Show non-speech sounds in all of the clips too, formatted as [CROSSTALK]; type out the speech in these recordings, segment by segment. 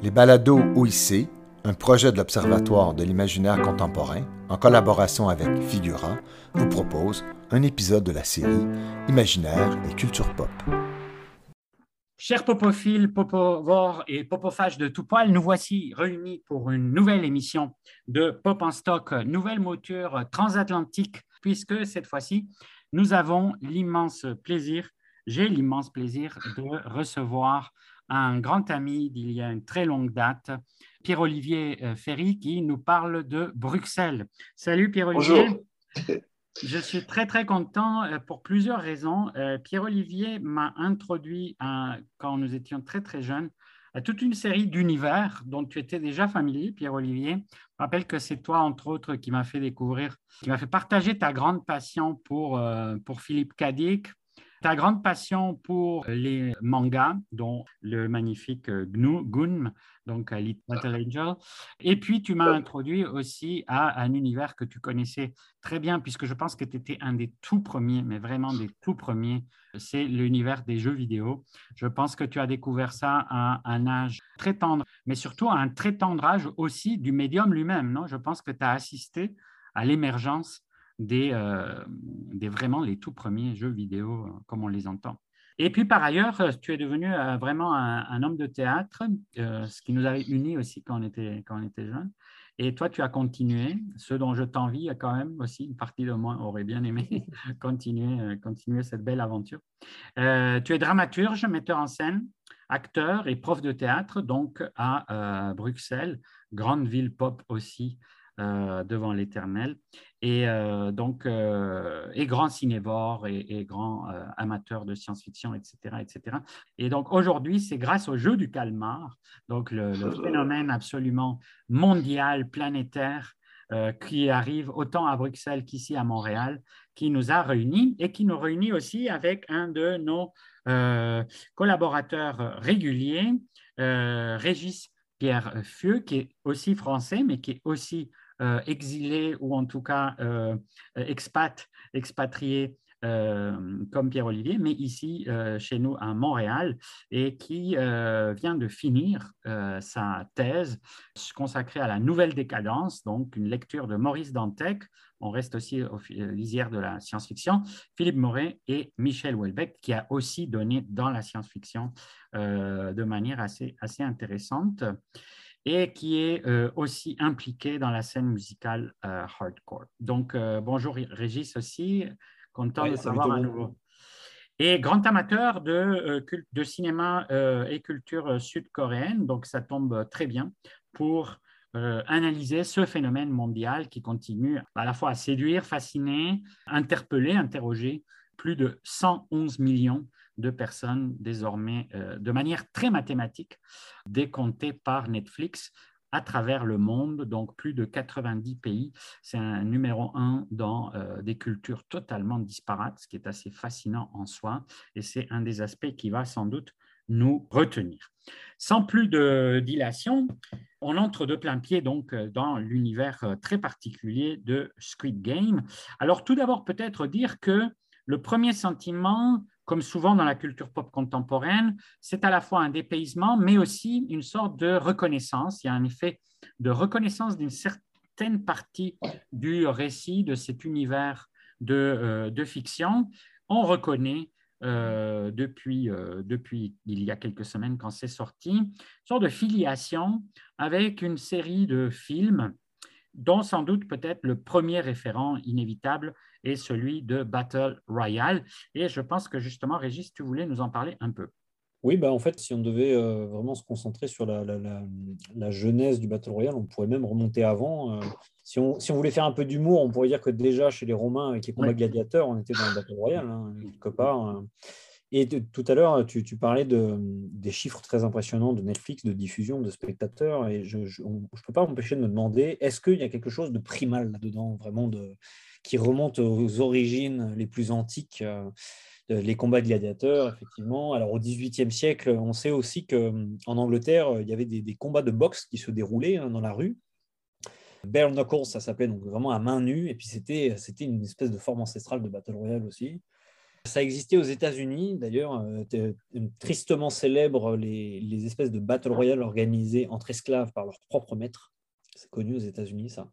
Les balados OIC, un projet de l'Observatoire de l'imaginaire contemporain, en collaboration avec Figura, vous propose un épisode de la série Imaginaire et culture pop. Chers popophiles, popovores et popophages de tout poil, nous voici réunis pour une nouvelle émission de Pop en stock, nouvelle mouture transatlantique, puisque cette fois-ci, nous avons l'immense plaisir, j'ai l'immense plaisir de recevoir un grand ami d'il y a une très longue date, Pierre-Olivier euh, Ferry, qui nous parle de Bruxelles. Salut Pierre-Olivier. [LAUGHS] Je suis très très content euh, pour plusieurs raisons. Euh, Pierre-Olivier m'a introduit, quand nous étions très très jeunes, à toute une série d'univers dont tu étais déjà familier, Pierre-Olivier. Je rappelle que c'est toi, entre autres, qui m'a fait découvrir, qui m'a fait partager ta grande passion pour, pour Philippe Cadic, ta grande passion pour les mangas, dont le magnifique Gunm, donc Little Angel. Et puis, tu m'as introduit aussi à un univers que tu connaissais très bien, puisque je pense que tu étais un des tout premiers, mais vraiment des tout premiers, c'est l'univers des jeux vidéo. Je pense que tu as découvert ça à un âge très tendre, mais surtout à un très tendre âge aussi du médium lui-même. Non? Je pense que tu as assisté à l'émergence des, euh, des, vraiment les tout premiers jeux vidéo euh, comme on les entend. Et puis par ailleurs, euh, tu es devenu vraiment un, homme de théâtre, ce qui nous avait unis aussi quand on était, quand on était jeunes. Et toi, tu as continué, ce dont je t'envie quand même aussi, une partie de moi aurait bien aimé [LAUGHS] continuer, continuer cette belle aventure. tu es dramaturge, metteur en scène, acteur et prof de théâtre, donc à Bruxelles, grande ville pop aussi euh, devant l'Éternel. Et euh, donc, euh, et grand cinévore et, grand amateur de science-fiction, etc., etc. Et donc, aujourd'hui, c'est grâce au jeu du calmar, donc le, [LAUGHS] phénomène absolument mondial, planétaire, qui arrive autant à Bruxelles qu'ici à Montréal, qui nous a réunis et qui nous réunit aussi avec un de nos collaborateurs réguliers, Régis Pierre Fieux, qui est aussi français, mais qui est aussi euh, exilés ou en tout cas euh, expat, expatriés euh, comme Pierre-Olivier, mais ici chez nous à Montréal, et qui vient de finir sa thèse consacrée à la nouvelle décadence, donc une lecture de Maurice Dantec. On reste aussi au lisière de la science-fiction. Philippe Moret et Michel Houellebecq, qui a aussi donné dans la science-fiction de manière assez, assez intéressante et qui est euh, aussi impliqué dans la scène musicale euh, hardcore. Donc, euh, bonjour Régis aussi, content de savoir à nouveau. Et grand amateur de, de cinéma et culture sud-coréenne, donc ça tombe très bien pour analyser ce phénomène mondial qui continue à la fois à séduire, fasciner, interpeller, interroger plus de 111 millions de personnes désormais euh, de manière très mathématique, décomptées par Netflix à travers le monde, donc plus de 90 pays. C'est un numéro un dans euh, des cultures totalement disparates, ce qui est assez fascinant en soi, et c'est un des aspects qui va sans doute nous retenir. Sans plus de dilation, on entre de plein pied donc dans l'univers euh, très particulier de Squid Game. Alors tout d'abord peut-être dire que le premier sentiment comme souvent dans la culture pop contemporaine, c'est à la fois un dépaysement, mais aussi une sorte de reconnaissance. Il y a un effet de reconnaissance d'une certaine partie du récit, de cet univers de, euh, fiction. On reconnaît euh, depuis, euh, depuis il y a quelques semaines quand c'est sorti, une sorte de filiation avec une série de films dont sans doute peut-être le premier référent inévitable est celui de Battle Royale. Et je pense que justement, Régis, tu voulais nous en parler un peu. Oui, bah en fait, si on devait euh, vraiment se concentrer sur la, la, la, genèse du Battle Royale, on pourrait même remonter avant. Euh, si, on, si, on, voulait faire un peu d'humour, on pourrait dire que déjà chez les Romains, avec les combats gladiateurs, on était dans le Battle Royale, hein, quelque part. Hein. Et tout à l'heure, tu, tu, parlais de, des chiffres très impressionnants de Netflix, de diffusion, de spectateurs, et je ne peux pas m'empêcher de me demander, est-ce qu'il y a quelque chose de primal là-dedans, vraiment, de, qui remonte aux origines les plus antiques euh, les combats gladiateurs, effectivement. Alors, au XVIIIe siècle, on sait aussi qu'en Angleterre, il y avait des, combats de boxe qui se déroulaient hein, dans la rue. Bare Knuckles, ça s'appelait donc vraiment à main nue, et puis c'était une espèce de forme ancestrale de Battle Royale aussi. Ça existait aux États-Unis, d'ailleurs, tristement célèbre les, les, espèces de battle royale organisées entre esclaves par leur propre maître. C'est connu aux États-Unis, ça.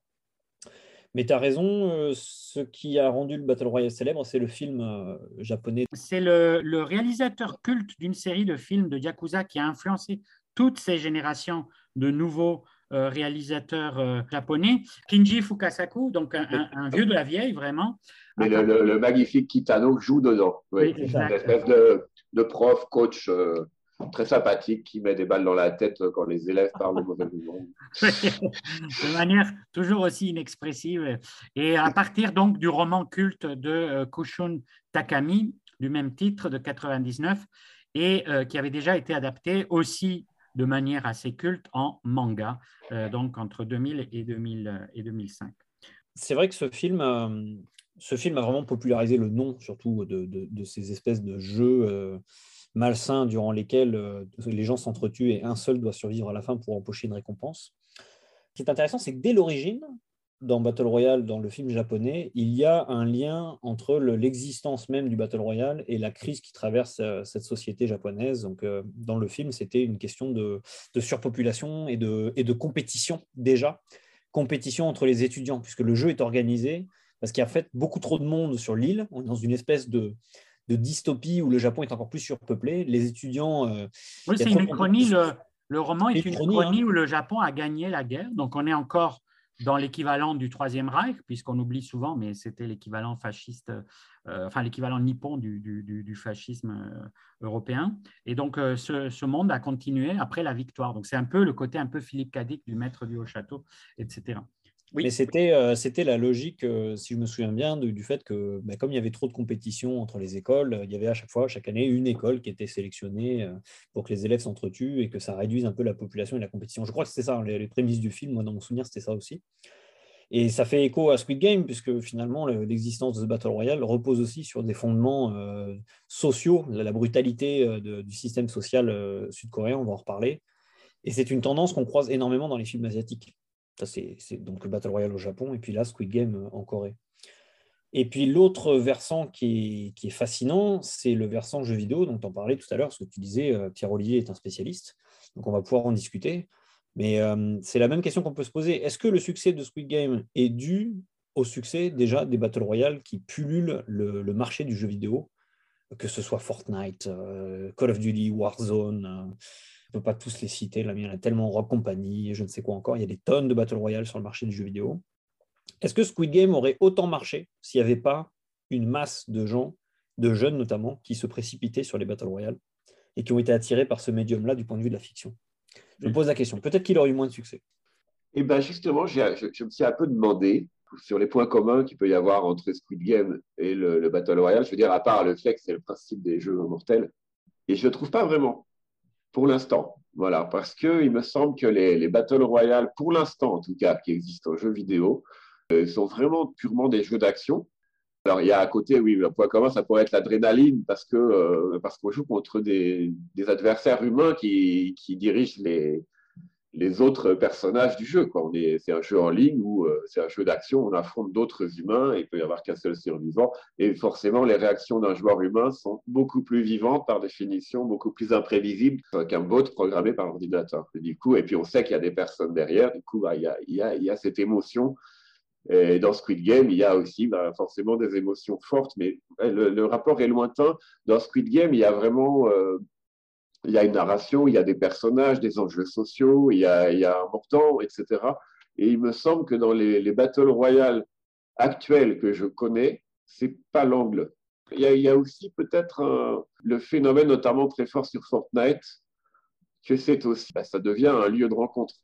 Mais tu as raison, euh, ce qui a rendu le Battle Royale célèbre, c'est le film euh, japonais. C'est le, réalisateur culte d'une série de films de Yakuza qui a influencé toutes ces générations de nouveaux euh, réalisateurs japonais. Kinji Fukasaku, donc un, vieux de la vieille, vraiment. Mais le, magnifique Kitano joue dedans. Oui, une espèce de, de prof, coach très sympathique qui met des balles dans la tête quand les élèves parlent mauvais [LAUGHS] de manière toujours aussi inexpressive. Et à partir donc du roman culte de euh, Kushun Takami, du même titre de 99, et euh, qui avait déjà été adapté aussi de manière assez culte en manga, euh, donc entre 2000 et, 2000, et 2005. C'est vrai que ce film, ce film a vraiment popularisé le nom, surtout de, de, de ces espèces de jeux malsains durant lesquels euh, les gens s'entretuent et un seul doit survivre à la fin pour empocher une récompense. Ce qui est intéressant, c'est que dès l'origine, dans Battle Royale, dans le film japonais, il y a un lien entre l'existence même du Battle Royale et la crise qui traverse euh, cette société japonaise. Donc, euh, dans le film, c'était une question de, surpopulation et de, et de compétition déjà. Compétition entre les étudiants, puisque le jeu est organisé parce qu'il y a en fait beaucoup trop de monde sur l'île. On est dans une espèce de, de dystopie où le Japon est encore plus surpeuplé. Les étudiants. Euh, oui, c'est une uchronie. Le, roman est une uchronie hein. où le Japon a gagné la guerre. Donc, on est encore dans l'équivalent du Troisième Reich, puisqu'on oublie souvent, mais c'était l'équivalent fasciste, euh, enfin l'équivalent nippon du, fascisme euh, européen. Et donc, ce, ce, monde a continué après la victoire. Donc, c'est un peu le côté un peu Philippe Cadic du maître du Haut-Château, etc. Mais c'était, euh, c'était la logique, euh, si je me souviens bien, du fait que bah, comme il y avait trop de compétition entre les écoles, il y avait à chaque fois, chaque année, une école qui était sélectionnée euh, pour que les élèves s'entretuent et que ça réduise un peu la population et la compétition. Je crois que c'était ça, les, prémices du film, moi dans mon souvenir, c'était ça aussi. Et ça fait écho à Squid Game, puisque finalement, l'existence de ce Battle Royale repose aussi sur des fondements sociaux, la, brutalité du système social sud-coréen, on va en reparler. Et c'est une tendance qu'on croise énormément dans les films asiatiques. Ça, c'est donc le Battle Royale au Japon, et puis là, Squid Game euh, en Corée. Et puis l'autre versant qui est, fascinant, c'est le versant jeu vidéo dont on parlait tout à l'heure, parce que tu disais, euh, Pierre-Olivier est un spécialiste, donc on va pouvoir en discuter. Mais euh, c'est la même question qu'on peut se poser. Est-ce que le succès de Squid Game est dû au succès déjà des Battle Royale qui pullulent le, marché du jeu vidéo, que ce soit Fortnite, Call of Duty, Warzone ne peux pas tous les citer. Là, il y en a tellement Rock Company, je ne sais quoi encore. Il y a des tonnes de Battle Royale sur le marché du jeu vidéo. Est-ce que Squid Game aurait autant marché s'il n'y avait pas une masse de gens, de jeunes notamment, qui se précipitaient sur les Battle Royale et qui ont été attirés par ce médium-là du point de vue de la fiction? Je me pose la question. Peut-être qu'il aurait eu moins de succès. Eh bien, justement, je, me suis un peu demandé sur les points communs qu'il peut y avoir entre Squid Game et le, le, Battle Royale. Je veux dire, à part le fait que c'est le principe des jeux mortels. Et je ne trouve pas vraiment pour l'instant. Voilà, parce qu'il me semble que les, les Battle Royale, pour l'instant en tout cas, qui existent en jeu vidéo, euh, sont vraiment purement des jeux d'action. Alors, il y a à côté, oui, le point ça pourrait être l'adrénaline, parce que euh, qu'on joue contre des, adversaires humains qui dirigent les, les autres personnages du jeu. C'est un jeu en ligne où euh, c'est un jeu d'action, on affronte d'autres humains et il peut y avoir qu'un seul survivant. Et forcément, les réactions d'un joueur humain sont beaucoup plus vivantes par définition, beaucoup plus imprévisibles qu'un bot programmé par l'ordinateur. Du coup, et puis on sait qu'il y a des personnes derrière, du coup, bah, il, y a, cette émotion. Et dans Squid Game, il y a aussi bah, forcément des émotions fortes, mais le, rapport est lointain. Dans Squid Game, il y a vraiment euh, il y a une narration, il y a des personnages, des enjeux sociaux, il y a, un mordant, etc. Et il me semble que dans les, les Battle Royale actuels que je connais, c'est pas l'angle. Il y a, aussi peut-être le phénomène, notamment très fort sur Fortnite, que c'est aussi, bah, ça devient un lieu de rencontre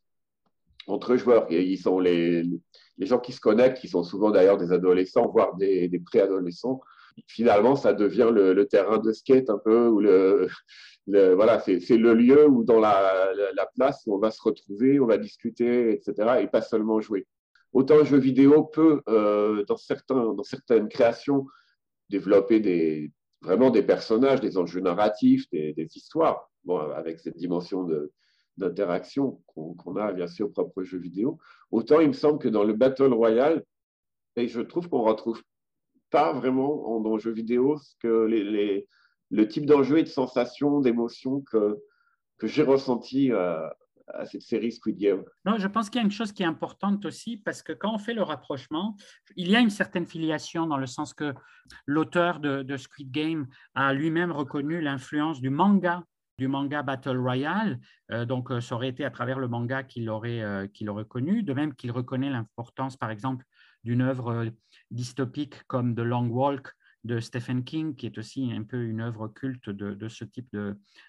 entre joueurs. Et ils sont les, les gens qui se connectent, qui sont souvent d'ailleurs des adolescents, voire des, des préadolescents. Finalement, ça devient le, terrain de skate un peu, ou le, voilà, c'est le lieu où dans la, la, place où on va se retrouver, on va discuter, etc. et pas seulement jouer. Autant le jeu vidéo peut, euh, dans, certains, dans certaines créations, développer vraiment des personnages, des enjeux narratifs, des, des histoires, bon, avec cette dimension d'interaction qu'on a bien sûr au propre jeu vidéo. Autant il me semble que dans le Battle Royale, et je trouve qu'on retrouve pas vraiment le jeu vidéo ce que les, le type d'enjeu et de sensation, d'émotion que, que j'ai ressenti euh, à cette série Squid Game. Non, je pense qu'il y a une chose qui est importante aussi, parce que quand on fait le rapprochement, il y a une certaine filiation dans le sens que l'auteur de, Squid Game a lui-même reconnu l'influence du manga du manga Battle Royale. Euh, donc, euh, ça aurait été à travers le manga qu'il aurait, qu'il aurait connu, de même qu'il reconnaît l'importance, par exemple, d'une œuvre dystopique comme The Long Walk de Stephen King, qui est aussi un peu une œuvre culte de, ce type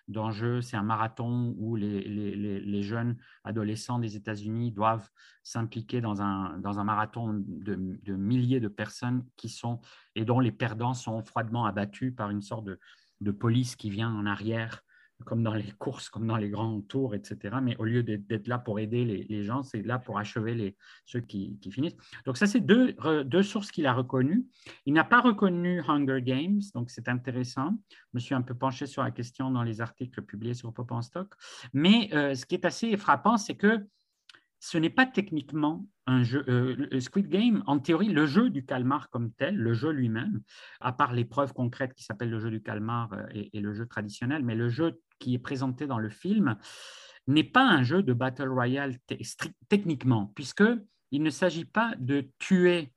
d'enjeu. C'est un marathon où les, jeunes adolescents des États-Unis doivent s'impliquer dans un, dans un marathon de, milliers de personnes qui sont et dont les perdants sont froidement abattus par une sorte de, de police qui vient en arrière comme dans les courses, comme dans les grands tours, etc. Mais au lieu d'être là pour aider les, gens, c'est là pour achever les, ceux qui, finissent. Donc ça, c'est deux, deux, sources qu'il a reconnues. Il n'a pas reconnu Hunger Games, donc c'est intéressant. Je me suis un peu penché sur la question dans les articles publiés sur Pop en Stock. Mais euh, ce qui est assez frappant, c'est que ce n'est pas techniquement un jeu. Euh, Squid Game, en théorie, le jeu du calmar comme tel, le jeu lui-même, à part l'épreuve concrète qui s'appelle le jeu du calmar euh, et, le jeu traditionnel, mais le jeu qui est présenté dans le film n'est pas un jeu de Battle Royale techniquement, puisqu'il ne s'agit pas de tuer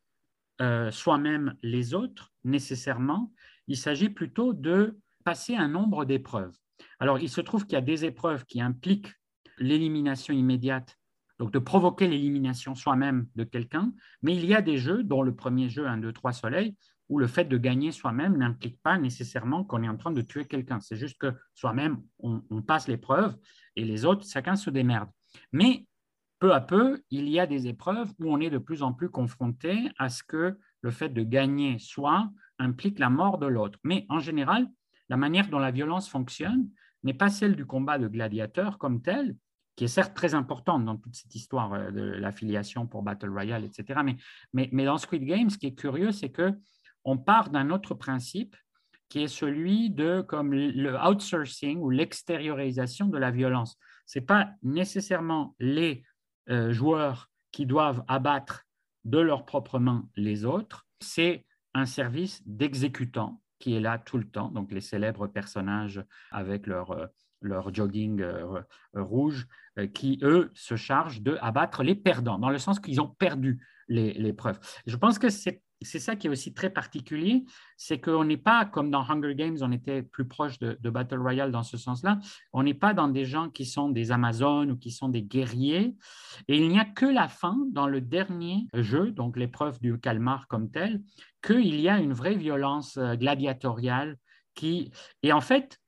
euh, soi-même les autres nécessairement, il s'agit plutôt de passer un nombre d'épreuves. Alors, il se trouve qu'il y a des épreuves qui impliquent l'élimination immédiate donc de provoquer l'élimination soi-même de quelqu'un. Mais il y a des jeux, dont le premier jeu 1, 2, 3 Soleil, où le fait de gagner soi-même n'implique pas nécessairement qu'on est en train de tuer quelqu'un. C'est juste que soi-même, on, passe l'épreuve et les autres, chacun se démerde. Mais peu à peu, il y a des épreuves où on est de plus en plus confronté à ce que le fait de gagner soi implique la mort de l'autre. Mais en général, la manière dont la violence fonctionne n'est pas celle du combat de gladiateurs comme tel, qui est certes très importante dans toute cette histoire euh, de l'affiliation pour Battle Royale, etc. Mais, mais, dans Squid Game, ce qui est curieux, c'est que on part d'un autre principe qui est celui de comme le outsourcing ou l'extériorisation de la violence. Ce n'est pas nécessairement les euh, joueurs qui doivent abattre de leurs propres mains les autres, c'est un service d'exécutants qui est là tout le temps, donc les célèbres personnages avec leur, euh, leur jogging rouge qui, eux, se chargent de abattre les perdants, dans le sens qu'ils ont perdu l'épreuve. Je pense que c'est ça qui est aussi très particulier, c'est qu'on n'est pas comme dans Hunger Games, on était plus proche de, Battle Royale dans ce sens-là, on n'est pas dans des gens qui sont des Amazones ou qui sont des guerriers, et il n'y a que la fin, dans le dernier jeu, donc l'épreuve du calmar comme tel, qu'il y a une vraie violence euh, gladiatoriale qui... Et en fait,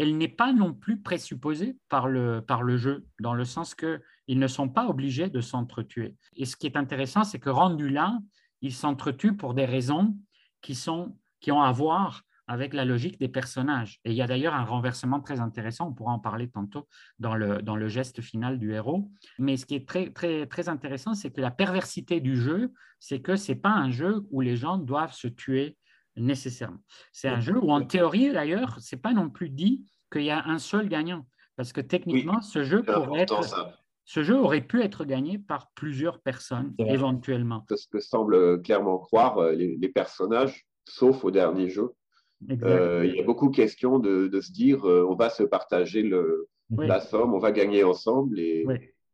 elle n'est pas non plus présupposée par le, par le jeu, dans le sens qu'ils ne sont pas obligés de s'entretuer. Et ce qui est intéressant, c'est que rendu là, ils s'entretuent pour des raisons qui, sont, qui ont à voir avec la logique des personnages. Et il y a d'ailleurs un renversement très intéressant, on pourra en parler tantôt dans le, dans le geste final du héros. Mais ce qui est très, très, très intéressant, c'est que la perversité du jeu, c'est que ce n'est pas un jeu où les gens doivent se tuer nécessairement. C'est un jeu où, en théorie, d'ailleurs, ce n'est pas non plus dit qu'il y a un seul gagnant. Parce que techniquement, ce, jeu pourrait être, ce jeu aurait pu être gagné par plusieurs personnes, éventuellement. C'est ce que semblent clairement croire euh, les, personnages, sauf au dernier jeu. Euh, il y a beaucoup de questions de, se dire euh, on va se partager le, la somme, on va gagner ensemble. Et,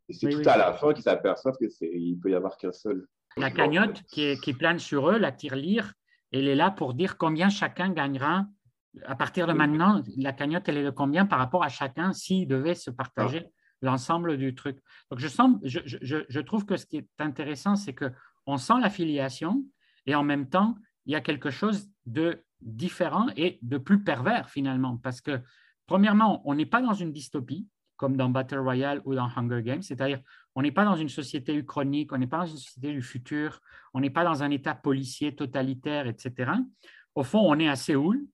c'est tout à la fin qu'ils s'aperçoivent qu'il peut y avoir qu'un seul. La cagnotte qui, qui plane sur eux, la tirelire, elle est là pour dire combien chacun gagnera. À partir de maintenant, la cagnotte, elle est de combien par rapport à chacun s'il devait se partager ah. l'ensemble du truc. Donc, je, sens, je, je, je, trouve que ce qui est intéressant, c'est qu'on sent l'affiliation et en même temps, il y a quelque chose de différent et de plus pervers finalement. Parce que, premièrement, on n'est pas dans une dystopie comme dans Battle Royale ou dans Hunger Games, c'est-à-dire on n'est pas dans une société uchronique, on n'est pas dans une société du futur, on n'est pas dans un État policier totalitaire, etc. Au fond, on est à Séoul,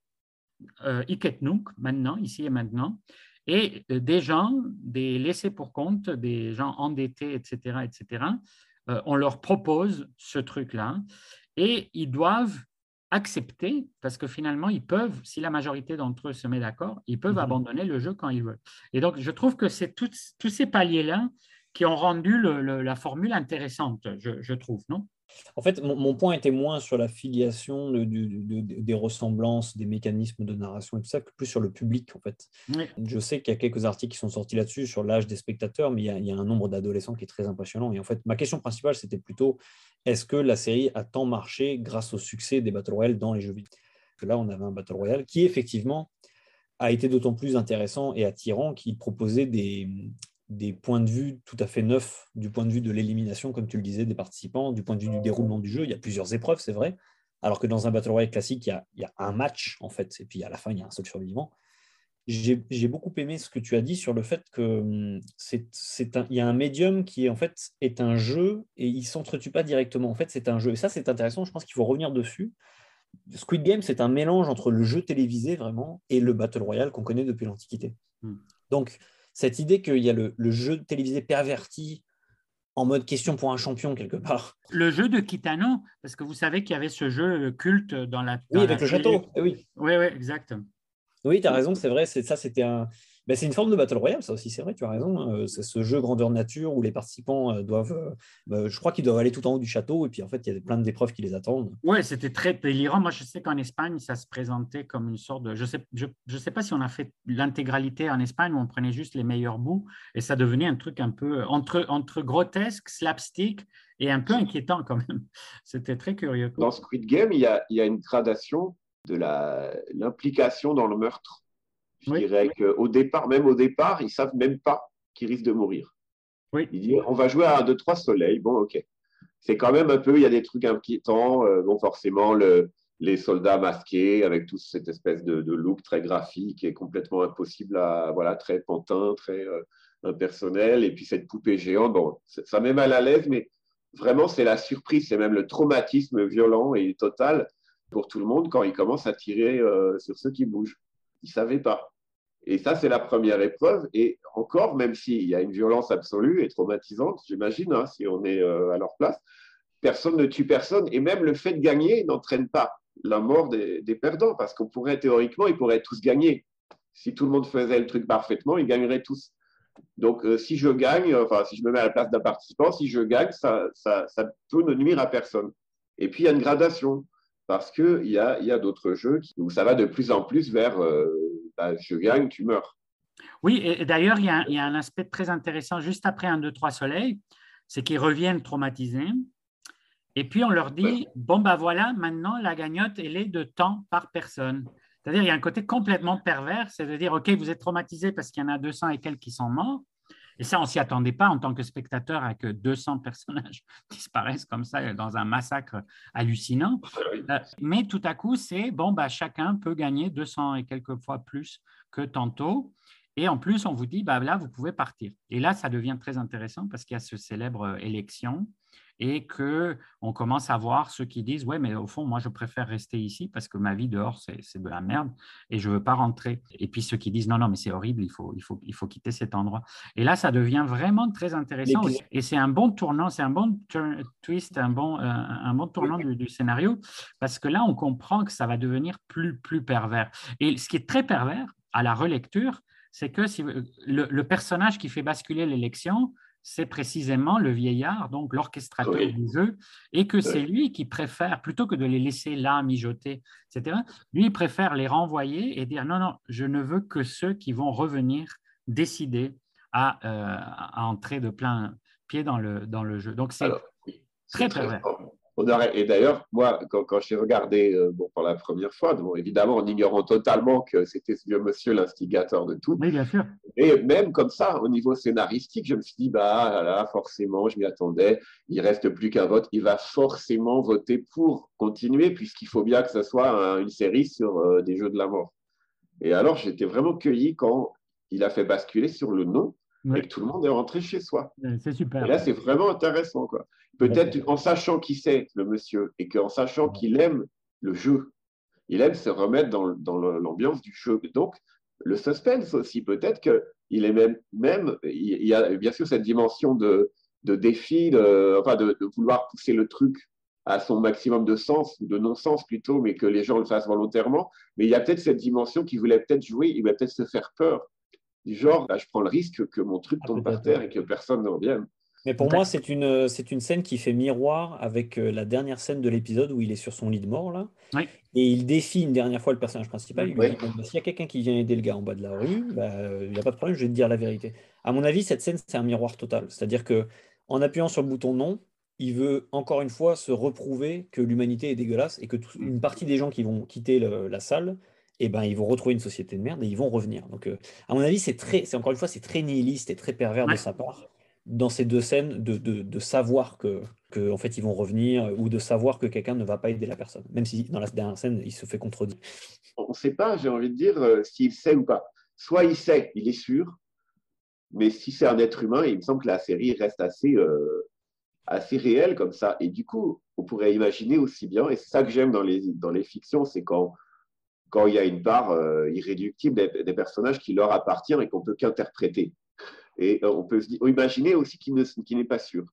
euh, Iketnuk, maintenant, ici et maintenant, et euh, des gens, des laissés pour compte, des gens endettés, etc., etc., euh, on leur propose ce truc-là, et ils doivent accepter, parce que finalement, ils peuvent, si la majorité d'entre eux se met d'accord, ils peuvent mhm. abandonner le jeu quand ils veulent. Et donc, je trouve que c'est tous ces paliers-là qui ont rendu la formule intéressante, je, trouve, non? En fait, mon, point était moins sur la filiation des ressemblances, des mécanismes de narration et tout ça, que plus sur le public, en fait. Je sais qu'il y a quelques articles qui sont sortis là-dessus, sur l'âge des spectateurs, mais il y, a, un nombre d'adolescents qui est très impressionnant. Et en fait, ma question principale, c'était plutôt, est-ce que la série a tant marché grâce au succès des Battle Royale dans les jeux vidéo? Là, on avait un Battle Royale qui, effectivement, a été d'autant plus intéressant et attirant qu'il proposait des, des points de vue tout à fait neufs du point de vue de l'élimination, comme tu le disais, des participants, du point de vue du déroulement du jeu. Il y a plusieurs épreuves, c'est vrai. Alors que dans un Battle Royale classique, il y, a, un match, en fait, et puis à la fin, il y a un seul survivant. J'ai beaucoup aimé ce que tu as dit sur le fait que hum, c'est il y a un médium qui est en fait est un jeu et il s'entretue pas directement. En fait, c'est un jeu. Et ça, c'est intéressant. Je pense qu'il faut revenir dessus. Squid Game, c'est un mélange entre le jeu télévisé vraiment et le Battle Royale qu'on connaît depuis l'Antiquité. Hmm. Donc, cette idée qu'il y a le, jeu télévisé perverti en mode question pour un champion quelque part. Le jeu de Kitano, parce que vous savez qu'il y avait ce jeu culte dans la. oui, avec le château. Eh oui, oui, oui, exact. Oui, tu as raison, c'est vrai. Ça, c'était un, ben, c'est une forme de Battle Royale, ça aussi, c'est vrai, tu as raison. Hein. Euh, c'est ce jeu grandeur nature où les participants euh, doivent. Euh, ben, je crois qu'ils doivent aller tout en haut du château et puis en fait, il y a plein d'épreuves qui les attendent. Oui, c'était très délirant. Moi, je sais qu'en Espagne, ça se présentait comme une sorte de. Je ne sais, je, je sais pas si on a fait l'intégralité en Espagne où on prenait juste les meilleurs bouts et ça devenait un truc un peu entre, entre grotesque, slapstick et un peu inquiétant quand même. [LAUGHS] C'était très curieux. Dans Squid Game, il y a, il y a une gradation de l'implication dans le meurtre je dirais qu'au départ, même au départ, ils ne savent même pas qu'ils risquent de mourir. Oui. Ils disent on va jouer à un, deux, trois soleils. Bon, ok. C'est quand même un peu, il y a des trucs inquiétants. Euh, bon, forcément, le, les soldats masqués avec toute cette espèce de, look très graphique et complètement impossible à, voilà, très pantin, très euh, impersonnel. Et puis cette poupée géante, bon, ça met mal à l'aise, mais vraiment, c'est la surprise, c'est même le traumatisme violent et total pour tout le monde quand ils commencent à tirer euh, sur ceux qui bougent. Ils ne savaient pas. Et ça, c'est la première épreuve. Et encore, même s'il y a une violence absolue et traumatisante, j'imagine, hein, si on est euh, à leur place, personne ne tue personne. Et même le fait de gagner n'entraîne pas la mort des, perdants, parce qu'on pourrait, théoriquement, ils pourraient tous gagner. Si tout le monde faisait le truc parfaitement, ils gagneraient tous. Donc, euh, si je gagne, enfin, si je me mets à la place d'un participant, si je gagne, ça, ça, ça, ne nuire à personne. Et puis, il y a une gradation, parce qu'il y a, y a d'autres jeux où ça va de plus en plus vers euh, bah, je gagne, tu meurs. Oui, et d'ailleurs, il, y, a un aspect très intéressant juste après un, deux, trois soleils, c'est qu'ils reviennent traumatisés. Et puis on leur dit, bon, ben voilà, maintenant la gagnotte, elle est de temps par personne. C'est-à-dire, il y a un côté complètement pervers, c'est de dire, OK, vous êtes traumatisé parce qu'il y en a 200 et quelques qui sont morts. Et ça, on ne s'y attendait pas en tant que spectateur à que 200 personnages [LAUGHS] disparaissent comme ça dans un massacre hallucinant. Euh, mais tout à coup, c'est bon, bah, chacun peut gagner 200 et quelques fois plus que tantôt. Et en plus, on vous dit, bah, là, vous pouvez partir. Et là, ça devient très intéressant parce qu'il y a ce célèbre euh, élection et qu'on commence à voir ceux qui disent Ouais, mais au fond, moi, je préfère rester ici parce que ma vie dehors, c'est de la merde et je ne veux pas rentrer. Et puis ceux qui disent Non, non, mais c'est horrible, il faut, il, faut, il faut quitter cet endroit. Et là, ça devient vraiment très intéressant. Et c'est un bon tournant, c'est un bon twist, un bon, euh, un bon tournant du, scénario parce que là, on comprend que ça va devenir plus, plus pervers. Et ce qui est très pervers à la relecture, c'est que si, le, le personnage qui fait basculer l'élection, c'est précisément le vieillard, donc l'orchestrateur du jeu, et que c'est lui qui préfère, plutôt que de les laisser là mijoter, etc., lui il préfère les renvoyer et dire non, non, je ne veux que ceux qui vont revenir décider à, euh, entrer de plein pied dans le, dans le jeu. Donc c'est très, très vrai. Et d'ailleurs, moi, quand, j'ai regardé euh, bon, pour la première fois, évidemment en ignorant totalement que c'était ce vieux monsieur l'instigateur de tout. Oui, bien sûr. Et même comme ça, au niveau scénaristique, je me suis dit, bah là, forcément, je m'y attendais, il reste plus qu'un vote, il va forcément voter pour continuer, puisqu'il faut bien que ce soit une série sur euh, des jeux de la mort. Et alors, j'étais vraiment cueilli quand il a fait basculer sur le nom et que tout le monde est rentré chez soi. C'est super. Et là, c'est vraiment intéressant. Quoi. Peut-être en sachant qui c'est, le monsieur, et qu'en sachant qu'il aime le jeu, il aime se remettre dans, dans l'ambiance du jeu. Donc, le suspense aussi, peut-être qu'il est même, même, il y a bien sûr cette dimension de, de défi, de, enfin de, vouloir pousser le truc à son maximum de sens, de non-sens plutôt, mais que les gens le fassent volontairement. Mais il y a peut-être cette dimension qui voulait peut-être jouer, il va peut-être se faire peur. Du genre, bah, je prends le risque que mon truc ah, tombe par terre et que personne ne revienne. Mais pour moi, c'est une, c'est une scène qui fait miroir avec euh, la dernière scène de l'épisode où il est sur son lit de mort, là. Oui. Et il défie une dernière fois le personnage principal. Il lui Oui. dit, bah, s'il y a quelqu'un qui vient aider le gars en bas de la rue, bah, euh, il n'y a pas de problème, je vais te dire la vérité. À mon avis, cette scène, c'est un miroir total. C'est-à-dire que en appuyant sur le bouton non, il veut encore une fois se reprouver que l'humanité est dégueulasse et que tout- une partie des gens qui vont quitter le- la salle, eh ben, ils vont retrouver une société de merde et ils vont revenir. Donc, euh, à mon avis, c'est très, c'est encore une fois, c'est très nihiliste et très pervers Ouais. de sa part dans ces deux scènes de, de, de savoir que, que en fait ils vont revenir ou de savoir que quelqu'un ne va pas aider la personne, même si dans la dernière scène il se fait contredire. On ne sait pas, j'ai envie de dire, euh, s'il sait ou pas. Soit il sait, il est sûr, mais si c'est un être humain, il me semble que la série reste assez, euh, assez réelle comme ça. Et du coup, on pourrait imaginer aussi bien, et c'est ça que j'aime dans les, dans les fictions, c'est quand, quand il y a une part euh, irréductible des, personnages qui leur appartient et qu'on peut qu'interpréter. Et euh, on peut imaginer aussi qu'il ne- qu'il n'est pas sûr,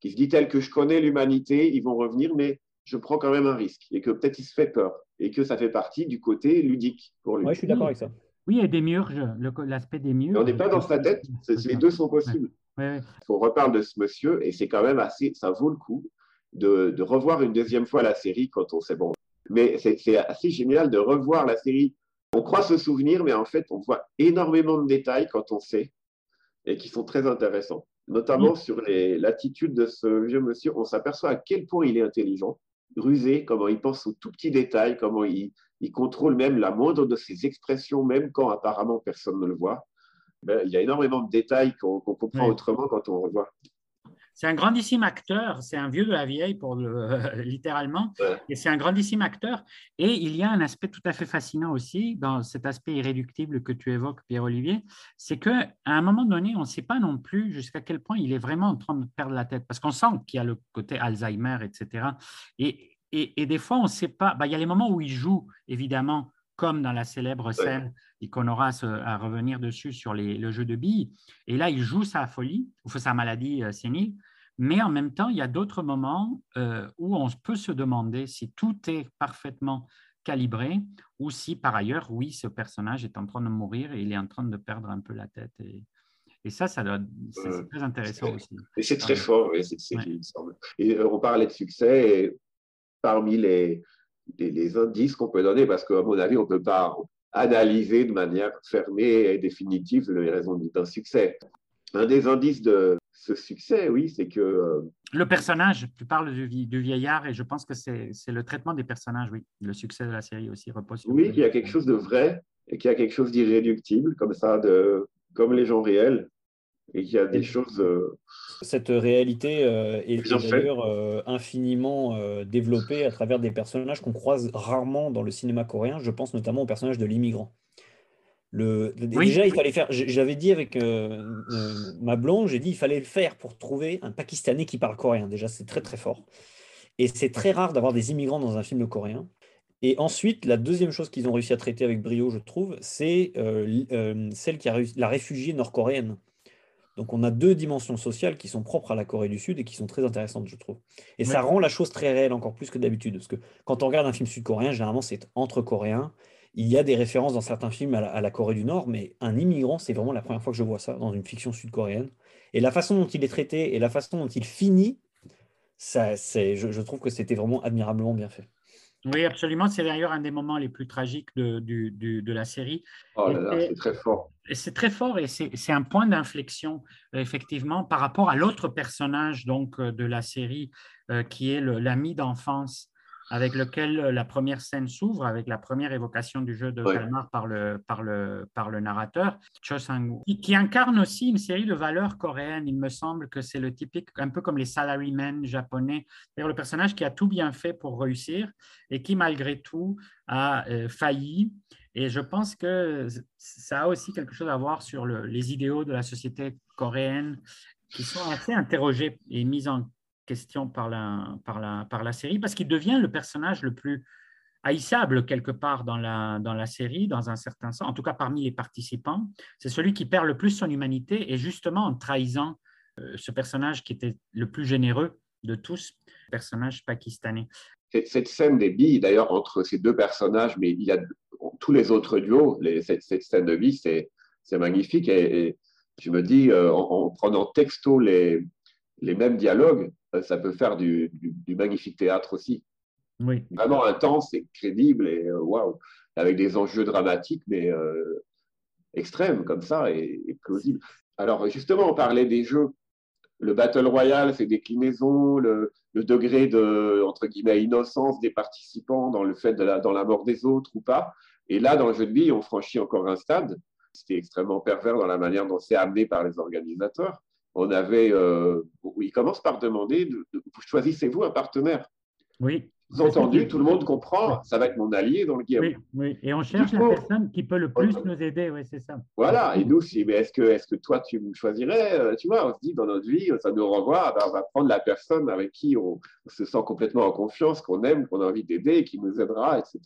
qui se dit tel que je connais l'humanité, ils vont revenir, mais je prends quand même un risque et que peut-être il se fait peur et que ça fait partie du côté ludique pour lui. Ouais, je suis d'accord avec ça. Oui, et des murges, l'aspect des murs. on n'est pas dans sa tête, c'est- les deux sont possibles. Ouais, ouais. On reparle de ce monsieur et c'est quand même assez, ça vaut le coup de, de revoir une deuxième fois la série quand on sait bon. Mais c'est assez génial de revoir la série. On croit se souvenir, mais en fait, on voit énormément de détails quand on sait et qui sont très intéressants. Notamment sur l'attitude de ce vieux monsieur, on s'aperçoit à quel point il est intelligent, rusé, comment il pense aux tout petits détails, comment il, il contrôle même la moindre de ses expressions, même quand apparemment personne ne le voit. Ben, il y a énormément de détails qu'on comprend Oui. autrement quand on revoit. C'est un grandissime acteur, c'est un vieux de la vieille pour le, [LAUGHS] littéralement, et c'est un grandissime acteur. Et il y a un aspect tout à fait fascinant aussi dans cet aspect irréductible que tu évoques, Pierre-Olivier, c'est qu'à un moment donné, on ne sait pas non plus jusqu'à quel point il est vraiment en train de perdre la tête, parce qu'on sent qu'il y a le côté Alzheimer, etc. Et, et, et des fois, on ne sait pas, bah, il y a les moments où il joue, évidemment, comme dans la célèbre scène, et qu'on aura à, revenir dessus sur les- le jeu de billes. Et là, il joue sa folie, ou sa maladie euh, sénile. Mais en même temps, il y a d'autres moments euh, où on peut se demander si tout est parfaitement calibré ou si par ailleurs, oui, ce personnage est en train de mourir et il est en train de perdre un peu la tête. Et, et ça, ça doit- c'est Euh, c'est très intéressant aussi. Et c'est très Ouais. fort, oui, cette série, Ouais. il me semble. Et euh, on parlait de succès, et parmi les, les, les indices qu'on peut donner, parce qu'à mon avis, on ne peut pas analyser de manière fermée et définitive les raisons d'un succès. Un des indices de ce succès, oui, c'est que euh, Le personnage, tu parles du, vie- du vieillard et je pense que c'est le traitement des personnages, oui. Le succès de la série aussi repose sur oui, qu'il y a quelque chose de vrai et qu'il y a quelque chose d'irréductible, comme ça, de, comme les gens réels, et qu'il y a des choses. euh, Cette réalité euh, est, d'ailleurs euh, infiniment euh, développée à travers des personnages qu'on croise rarement dans le cinéma coréen. Je pense notamment au personnage de l'immigrant. Le, Oui. Déjà, il fallait faire. J'avais dit avec euh, euh, ma blonde, j'ai dit il fallait le faire pour trouver un Pakistanais qui parle coréen. Déjà, c'est très très fort. Et c'est très rare d'avoir des immigrants dans un film coréen. Et ensuite, la deuxième chose qu'ils ont réussi à traiter avec brio, je trouve, c'est euh, euh, celle qui a réussi, la réfugiée nord-coréenne. Donc on a deux dimensions sociales qui sont propres à la Corée du Sud et qui sont très intéressantes, je trouve. Et ça rend la chose très réelle encore plus que d'habitude. Parce que quand on regarde un film sud-coréen, généralement c'est entre Coréens. Il y a des références dans certains films à la, à la Corée du Nord, mais un immigrant, c'est vraiment la première fois que je vois ça dans une fiction sud-coréenne. Et la façon dont il est traité et la façon dont il finit, ça, c'est, je, je trouve que c'était vraiment admirablement bien fait. Oui, absolument. C'est d'ailleurs un des moments les plus tragiques de, du- du- de la série. Oh là Et là, c'est- c'est très fort. Et c'est très fort et c'est c'est un point d'inflexion, euh, effectivement, par rapport à l'autre personnage donc, euh, de la série, euh, qui est le- l'ami d'enfance, avec lequel euh, la première scène s'ouvre, avec la première évocation du jeu de Ouais. calmar par le, par le, par le narrateur, Cho Sang-woo, qui, incarne aussi une série de valeurs coréennes. Il me semble que c'est le typique, un peu comme les salarymen japonais, c'est-à-dire le personnage qui a tout bien fait pour réussir et qui, malgré tout, a euh, failli. Et je pense que ça a aussi quelque chose à voir sur le- les idéaux de la société coréenne qui sont assez interrogés et mis en question par la, par la, par la série, parce qu'il devient le personnage le plus haïssable quelque part dans la, dans la série, dans un certain sens, en tout cas parmi les participants. C'est celui qui perd le plus son humanité et justement en trahissant euh, ce personnage qui était le plus généreux de tous, personnage pakistanais. Cette- Cette scène des billes, d'ailleurs, entre ces deux personnages, mais il y a tous les autres duos, cette, cette scène de billes, c'est magnifique. Et, je me dis, euh, en, prenant texto les, les mêmes dialogues, ça peut faire du, du, magnifique théâtre aussi. Oui. Vraiment intense et crédible et waouh, avec des enjeux dramatiques, mais extrêmes comme ça et, et plausibles. Alors justement, on parlait des jeux le Battle Royale, ses déclinaisons, le, le, degré de, entre guillemets, innocence des participants dans le fait de la, dans la mort des autres ou pas. Et là, dans le jeu de vie, on franchit encore un stade. C'était extrêmement pervers dans la manière dont c'est amené par les organisateurs. On avait, euh, ils commencent par demander, choisissez-vous un partenaire? Oui. Entendu, tout le monde comprend, ça va être mon allié dans le game. Oui, oui. et on cherche la personne qui peut le plus nous aider, oui, c'est ça. Voilà, et nous, si, mais est-ce que, est que toi, tu me choisirais euh, Tu vois, on se dit dans notre vie, ça nous renvoie, ben, on va prendre la personne avec qui on, se sent complètement en confiance, qu'on aime, qu'on a envie d'aider, qui nous aidera, etc.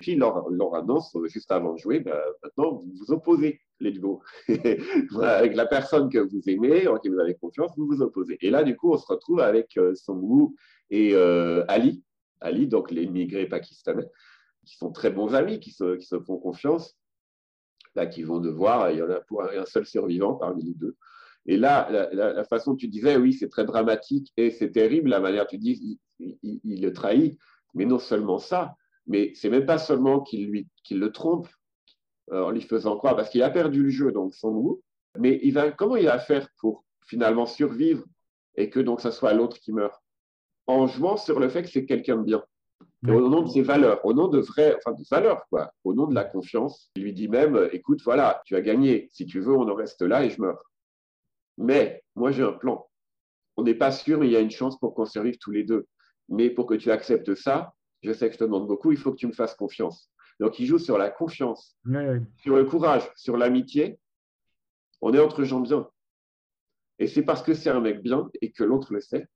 Puis, leur, leur annonce, juste avant de jouer, ben, maintenant, vous vous opposez les duos. [LAUGHS] avec la personne que vous aimez, en qui vous avez confiance, vous vous opposez. Et là, du coup, on se retrouve avec euh, et euh, Ali, Ali, donc les immigrés pakistanais, qui sont très bons amis, qui se, font confiance, là, qui vont devoir, il y en a pour un seul survivant parmi les deux. Et là, la, façon dont tu disais, oui, c'est très dramatique et c'est terrible, la manière tu dis, il, le trahit, mais non seulement ça, mais c'est même pas seulement qu'il lui qu'il le trompe euh, en lui faisant croire, parce qu'il a perdu le jeu, donc son goût, mais il va, comment il va faire pour finalement survivre et que donc ça soit l'autre qui meurt en jouant sur le fait que c'est quelqu'un de bien. au nom de ses valeurs, au nom de vraies, enfin de valeurs, quoi, au nom de la confiance, il lui dit même, écoute, voilà, tu as gagné, si tu veux, on en reste là et je meurs. Mais moi, j'ai un plan. On n'est pas sûr, mais il y a une chance pour qu'on survive tous les deux. Mais pour que tu acceptes ça, je sais que je te demande beaucoup, il faut que tu me fasses confiance. Donc, il joue sur la confiance, sur le courage, sur l'amitié. On est entre gens bien. Et c'est parce que c'est un mec bien et que l'autre le sait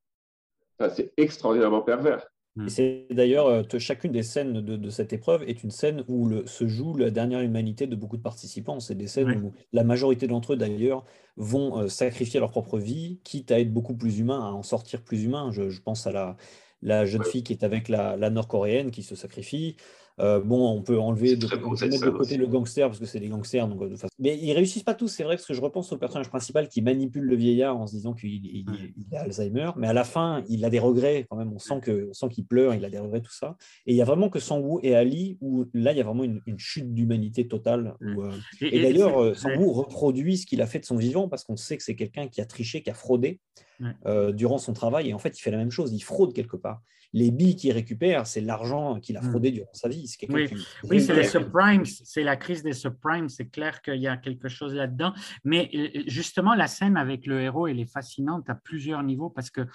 c'est extraordinairement pervers. Hmm. c'est d'ailleurs, euh, chacune des scènes de, cette épreuve est une scène où se joue la dernière humanité de beaucoup de participants. C'est des scènes où la majorité d'entre eux, d'ailleurs, vont euh, sacrifier leur propre vie, quitte à être beaucoup plus humains, à en sortir plus humains. Je, pense à la, la jeune fille qui est avec la, la nord-coréenne qui se sacrifie. Euh, bon, on peut enlever de, mettre de côté le gangster parce que c'est des gangsters. Donc, euh, Mais ils réussissent pas tous. C'est vrai parce que je repense au personnage principal qui manipule le vieillard en se disant qu'il a Alzheimer, mais à la fin, il a des regrets quand même. On sent que, qu'il pleure, il a des regrets, tout ça. Et il y a vraiment que Sangwoo et Ali où là, il y a vraiment une, chute d'humanité totale. Euh, et, d'ailleurs, Sangwoo reproduit ce qu'il a fait de son vivant parce qu'on sait que c'est quelqu'un qui a triché, qui a fraudé durant son travail. Et en fait, il fait la même chose. Il fraude quelque part les billes qu'il récupère, c'est l'argent qu'il a hmm. fraudé durant sa vie. Oui, c'est les subprimes, c'est la crise des subprimes. C'est clair qu'il y a quelque chose là-dedans. Mais euh, justement, la scène avec le héros, elle est fascinante à plusieurs niveaux parce que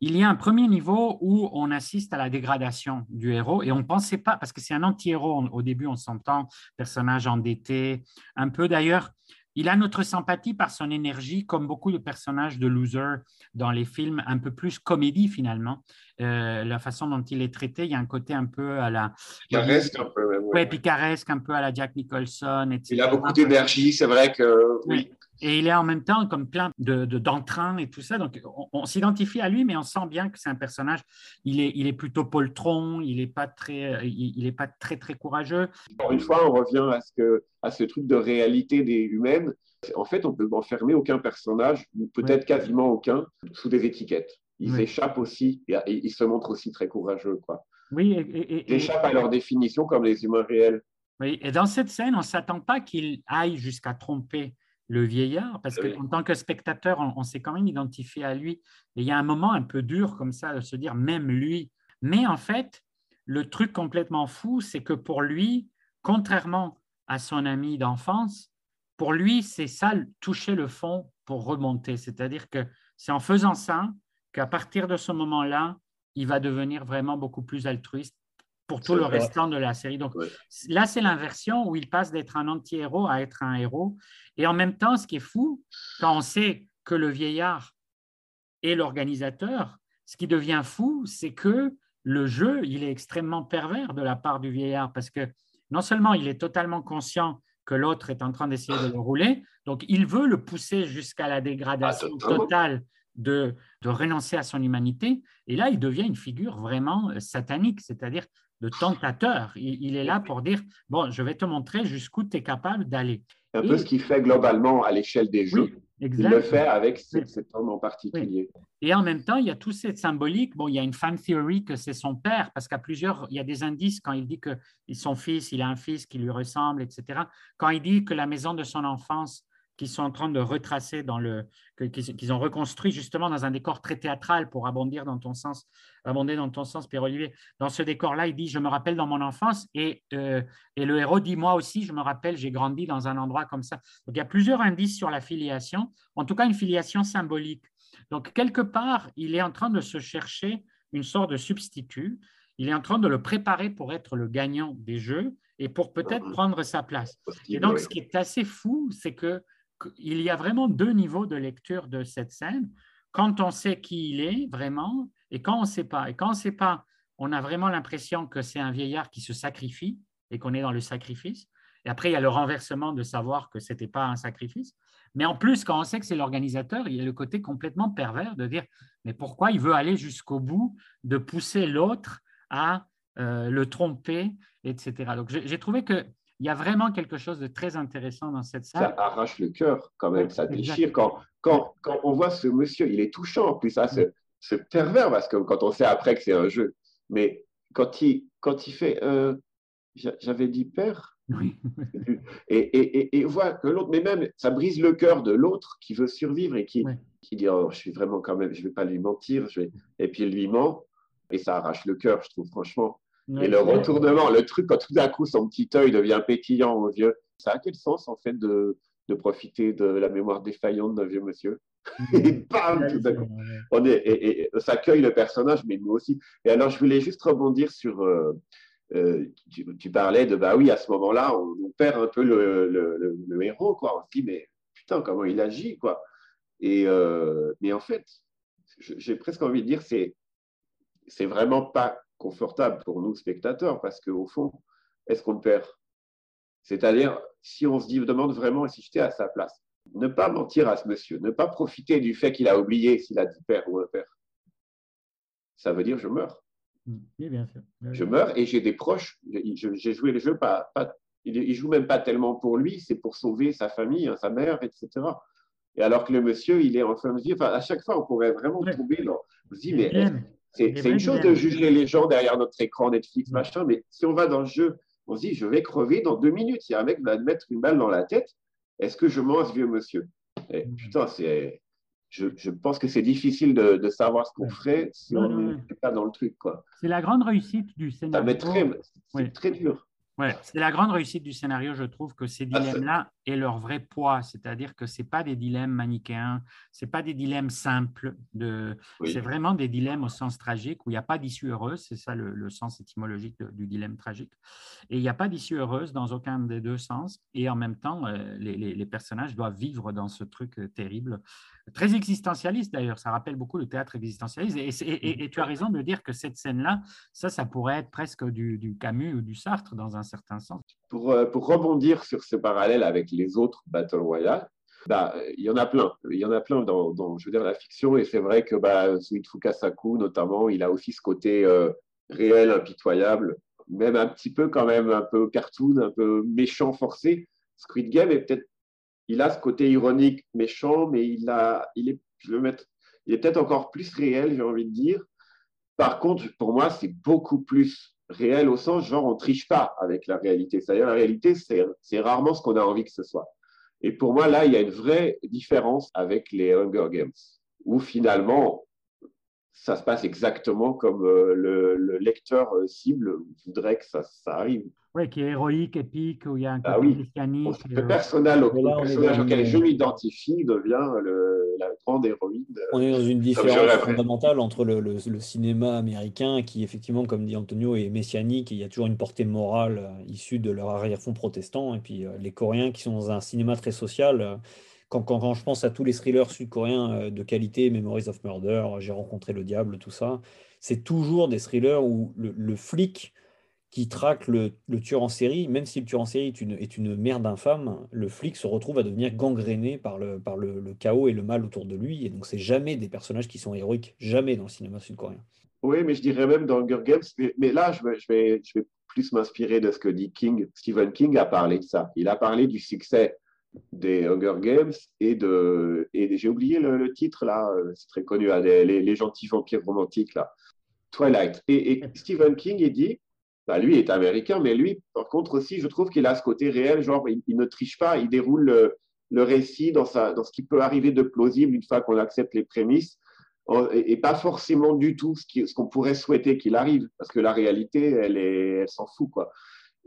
il y a un premier niveau où on assiste à la dégradation du héros et on ne pensait pas, parce que c'est un anti-héros, au début on s'entend, personnage endetté, un peu d'ailleurs, il a notre sympathie par son énergie, comme beaucoup de personnages de loser dans les films, un peu plus comédie finalement. Euh, la façon dont il est traité, il y a un côté un peu à la. Picaresque un peu. Oui, picaresque, un peu à la Jack Nicholson, etc. Il a beaucoup d'énergie, c'est vrai que. Oui. Et il est en même temps comme plein de, d'entrain et tout ça. Donc, on, s'identifie à lui, mais on sent bien que c'est un personnage. Il est, il est plutôt poltron. Il n'est pas très, il, est pas très très courageux. Encore une fois, on revient à ce que, à ce truc de réalité des humaines. En fait, on peut enfermer aucun personnage, peut-être quasiment aucun, sous des étiquettes. Ils échappent aussi et, ils se montrent aussi très courageux, quoi. Oui, et, ils échappent à leur définition comme les humains réels. Oui, et dans cette scène, on ne s'attend pas qu'il aille jusqu'à tromper le vieillard, parce qu'en tant que spectateur, on, s'est quand même identifié à lui. Et il y a un moment un peu dur comme ça de se dire, même lui. Mais en fait, le truc complètement fou, c'est que pour lui, contrairement à son ami d'enfance, pour lui, c'est ça, toucher le fond pour remonter. C'est-à-dire que c'est en faisant ça qu'à partir de ce moment-là, il va devenir vraiment beaucoup plus altruiste pour tout le restant de la série. Donc là, c'est l'inversion où il passe d'être un anti-héros à être un héros. Et en même temps, ce qui est fou, quand on sait que le vieillard est l'organisateur, ce qui devient fou, c'est que le jeu, il est extrêmement pervers de la part du vieillard parce que non seulement il est totalement conscient que l'autre est en train d'essayer de le [CLEARS THROAT] rouler, donc il veut le pousser jusqu'à la dégradation ah, totale de, renoncer à son humanité. Et là, il devient une figure vraiment euh, satanique, c'est-à-dire de tentateur. Il, est là pour dire, bon, je vais te montrer jusqu'où tu es capable d'aller. Un peu ce qu'il fait globalement à l'échelle des jeux. il le fait avec cet homme en particulier. Et en même temps, il y a tout cette symbolique. Bon, il y a une fan theory que c'est son père, parce qu'à plusieurs, il y a des indices quand il dit que son fils, il a un fils qui lui ressemble, etc. Quand il dit que la maison de son enfance qu'ils sont en train de retracer dans le, qu'ils ont reconstruit justement dans un décor très théâtral pour abondir dans ton sens, abonder dans ton sens, Pierre-Olivier. Dans ce décor-là, il dit Je me rappelle dans mon enfance, et, euh, et le héros dit Moi aussi, je me rappelle, j'ai grandi dans un endroit comme ça. Donc il y a plusieurs indices sur la filiation, en tout cas une filiation symbolique. Donc quelque part, il est en train de se chercher une sorte de substitut. Il est en train de le préparer pour être le gagnant des jeux et pour peut-être prendre sa place. Et donc, ce qui est assez fou, c'est que il y a vraiment deux niveaux de lecture de cette scène. Quand on sait qui il est vraiment et quand on ne sait pas. Et quand on ne sait pas, on a vraiment l'impression que c'est un vieillard qui se sacrifie et qu'on est dans le sacrifice. Et après, il y a le renversement de savoir que ce n'était pas un sacrifice. Mais en plus, quand on sait que c'est l'organisateur, il y a le côté complètement pervers de dire, mais pourquoi il veut aller jusqu'au bout de pousser l'autre à euh, le tromper, etc. Donc j'ai trouvé que il y a vraiment quelque chose de très intéressant dans cette salle. Ça arrache le cœur quand même, ça déchire. Quand, quand, quand, on voit ce monsieur, il est touchant en plus, ça, ce, ce pervers, parce que quand on sait après que c'est un jeu, mais quand il, quand il fait euh, J'avais dit père. Oui. [LAUGHS] et, et, et, voit que l'autre, mais même ça brise le cœur de l'autre qui veut survivre et qui, qui dit oh, Je suis vraiment quand même, je ne vais pas lui mentir. Je vais... Et puis il lui ment et ça arrache le cœur, je trouve, franchement et le retournement, le truc, quand tout d'un coup son petit œil devient pétillant au vieux, ça a quel sens en fait de, de profiter de la mémoire défaillante d'un vieux monsieur? [LAUGHS] Et bam, tout d'un coup, on est, et, ça accueille le personnage, mais nous aussi. Et alors, je voulais juste rebondir sur. Euh, euh, tu, parlais de, bah oui, à ce moment-là, on, perd un peu le, le, le, héros, quoi. On se dit, mais putain, comment il agit, quoi. Et, euh, mais en fait, j'ai presque envie de dire, c'est, c'est vraiment pas confortable pour nous, spectateurs, parce qu'au fond, est-ce qu'on le perd? C'est-à-dire, si on se dit, demande vraiment si j'étais à sa place, ne pas mentir à ce monsieur, ne pas profiter du fait qu'il a oublié s'il a dit père ou un père. Ça veut dire je meurs. Oui, bien sûr. Je meurs et j'ai des proches. J'ai joué le jeu, pas, pas, il joue même pas tellement pour lui, c'est pour sauver sa famille, hein, sa mère, etc. Et alors que le monsieur, il est en train de dire, à chaque fois, on pourrait vraiment tomber dans. On se dit, mais c'est une chose de juger les gens derrière notre écran Netflix, mm. machin, mais si on va dans le jeu, on se dit, je vais crever dans deux minutes. Il y a un mec qui va me mettre une balle dans la tête. Est-ce que je mens ce vieux monsieur? Et, mm. Putain, c'est. Je, je, pense que c'est difficile de, de, savoir ce qu'on ferait si on n'est pas dans le truc. C'est la grande réussite du scénario. C'est très dur. Ouais, c'est la grande réussite du scénario, je trouve, que ces ah, dilemmes-là aient leur vrai poids, c'est-à-dire que ce pas des dilemmes manichéens, ce pas des dilemmes simples, de... c'est vraiment des dilemmes au sens tragique où il n'y a pas d'issue heureuse, c'est ça le, sens étymologique du dilemme tragique, et il n'y a pas d'issue heureuse dans aucun des deux sens, et en même temps, euh, les, les, personnages doivent vivre dans ce truc euh, terrible, très existentialiste d'ailleurs, ça rappelle beaucoup le théâtre existentialiste, et, et, tu as raison de dire que cette scène-là, ça, ça pourrait être presque du, du Camus ou du Sartre dans un certain sens. Pour, euh, pour rebondir sur ce parallèle avec les autres Battle Royale, bah, il y en a plein. Il y en a plein dans, je veux dire, la fiction. Et c'est vrai que bah, Suit Fukasaku, notamment, il a aussi ce côté euh, réel, impitoyable, même un petit peu quand même, un peu cartoon, un peu méchant, forcé. Squid Game est peut-être, il a ce côté ironique, méchant, mais il a, il est, il est peut-être encore plus réel, j'ai envie de dire. Par contre, pour moi, c'est beaucoup plus réel au sens genre on triche pas avec la réalité. C'est-à-dire la réalité, c'est rarement ce qu'on a envie que ce soit. Et pour moi, là, il y a une vraie différence avec les Hunger Games, où finalement, ça se passe exactement comme euh, le, lecteur euh, cible voudrait que ça, ça arrive. Oui, qui est héroïque, épique, où il y a un ah côté ah oui. Le personnage, le personnage auquel je m'identifie devient le, la grande héroïne. On est dans une différence fondamentale entre le, le, cinéma américain, qui effectivement, comme dit Antonio, est messianique, et il y a toujours une portée morale euh, issue de leur arrière-fond protestant, et puis les Coréens qui sont dans un cinéma très social. Quand, quand, quand, je pense à tous les thrillers sud-coréens de qualité, Memories of Murder, J'ai rencontré le diable, tout ça, c'est toujours des thrillers où le, flic qui traque le, tueur en série, même si le tueur en série est une, est une merde infâme, le flic se retrouve à devenir gangréné par, le, par le, chaos et le mal autour de lui. Et donc, c'est jamais des personnages qui sont héroïques, jamais dans le cinéma sud-coréen. Oui, mais je dirais même dans Hunger Games, mais, là, je vais, je vais, je vais plus m'inspirer de ce que dit King. Stephen King a parlé de ça. Il a parlé du succès des Hunger Games et de. Et j'ai oublié le, titre là, c'est très connu, hein, les, les, gentils vampires romantiques là. Twilight. Et, et Stephen King, il dit bah, lui est américain, mais lui, par contre, aussi, je trouve qu'il a ce côté réel, genre, il, ne triche pas, il déroule le, récit dans, ce qui peut arriver de plausible une fois qu'on accepte les prémices, et, pas forcément du tout ce qu'on pourrait souhaiter qu'il arrive, parce que la réalité, elle, s'en fout, quoi.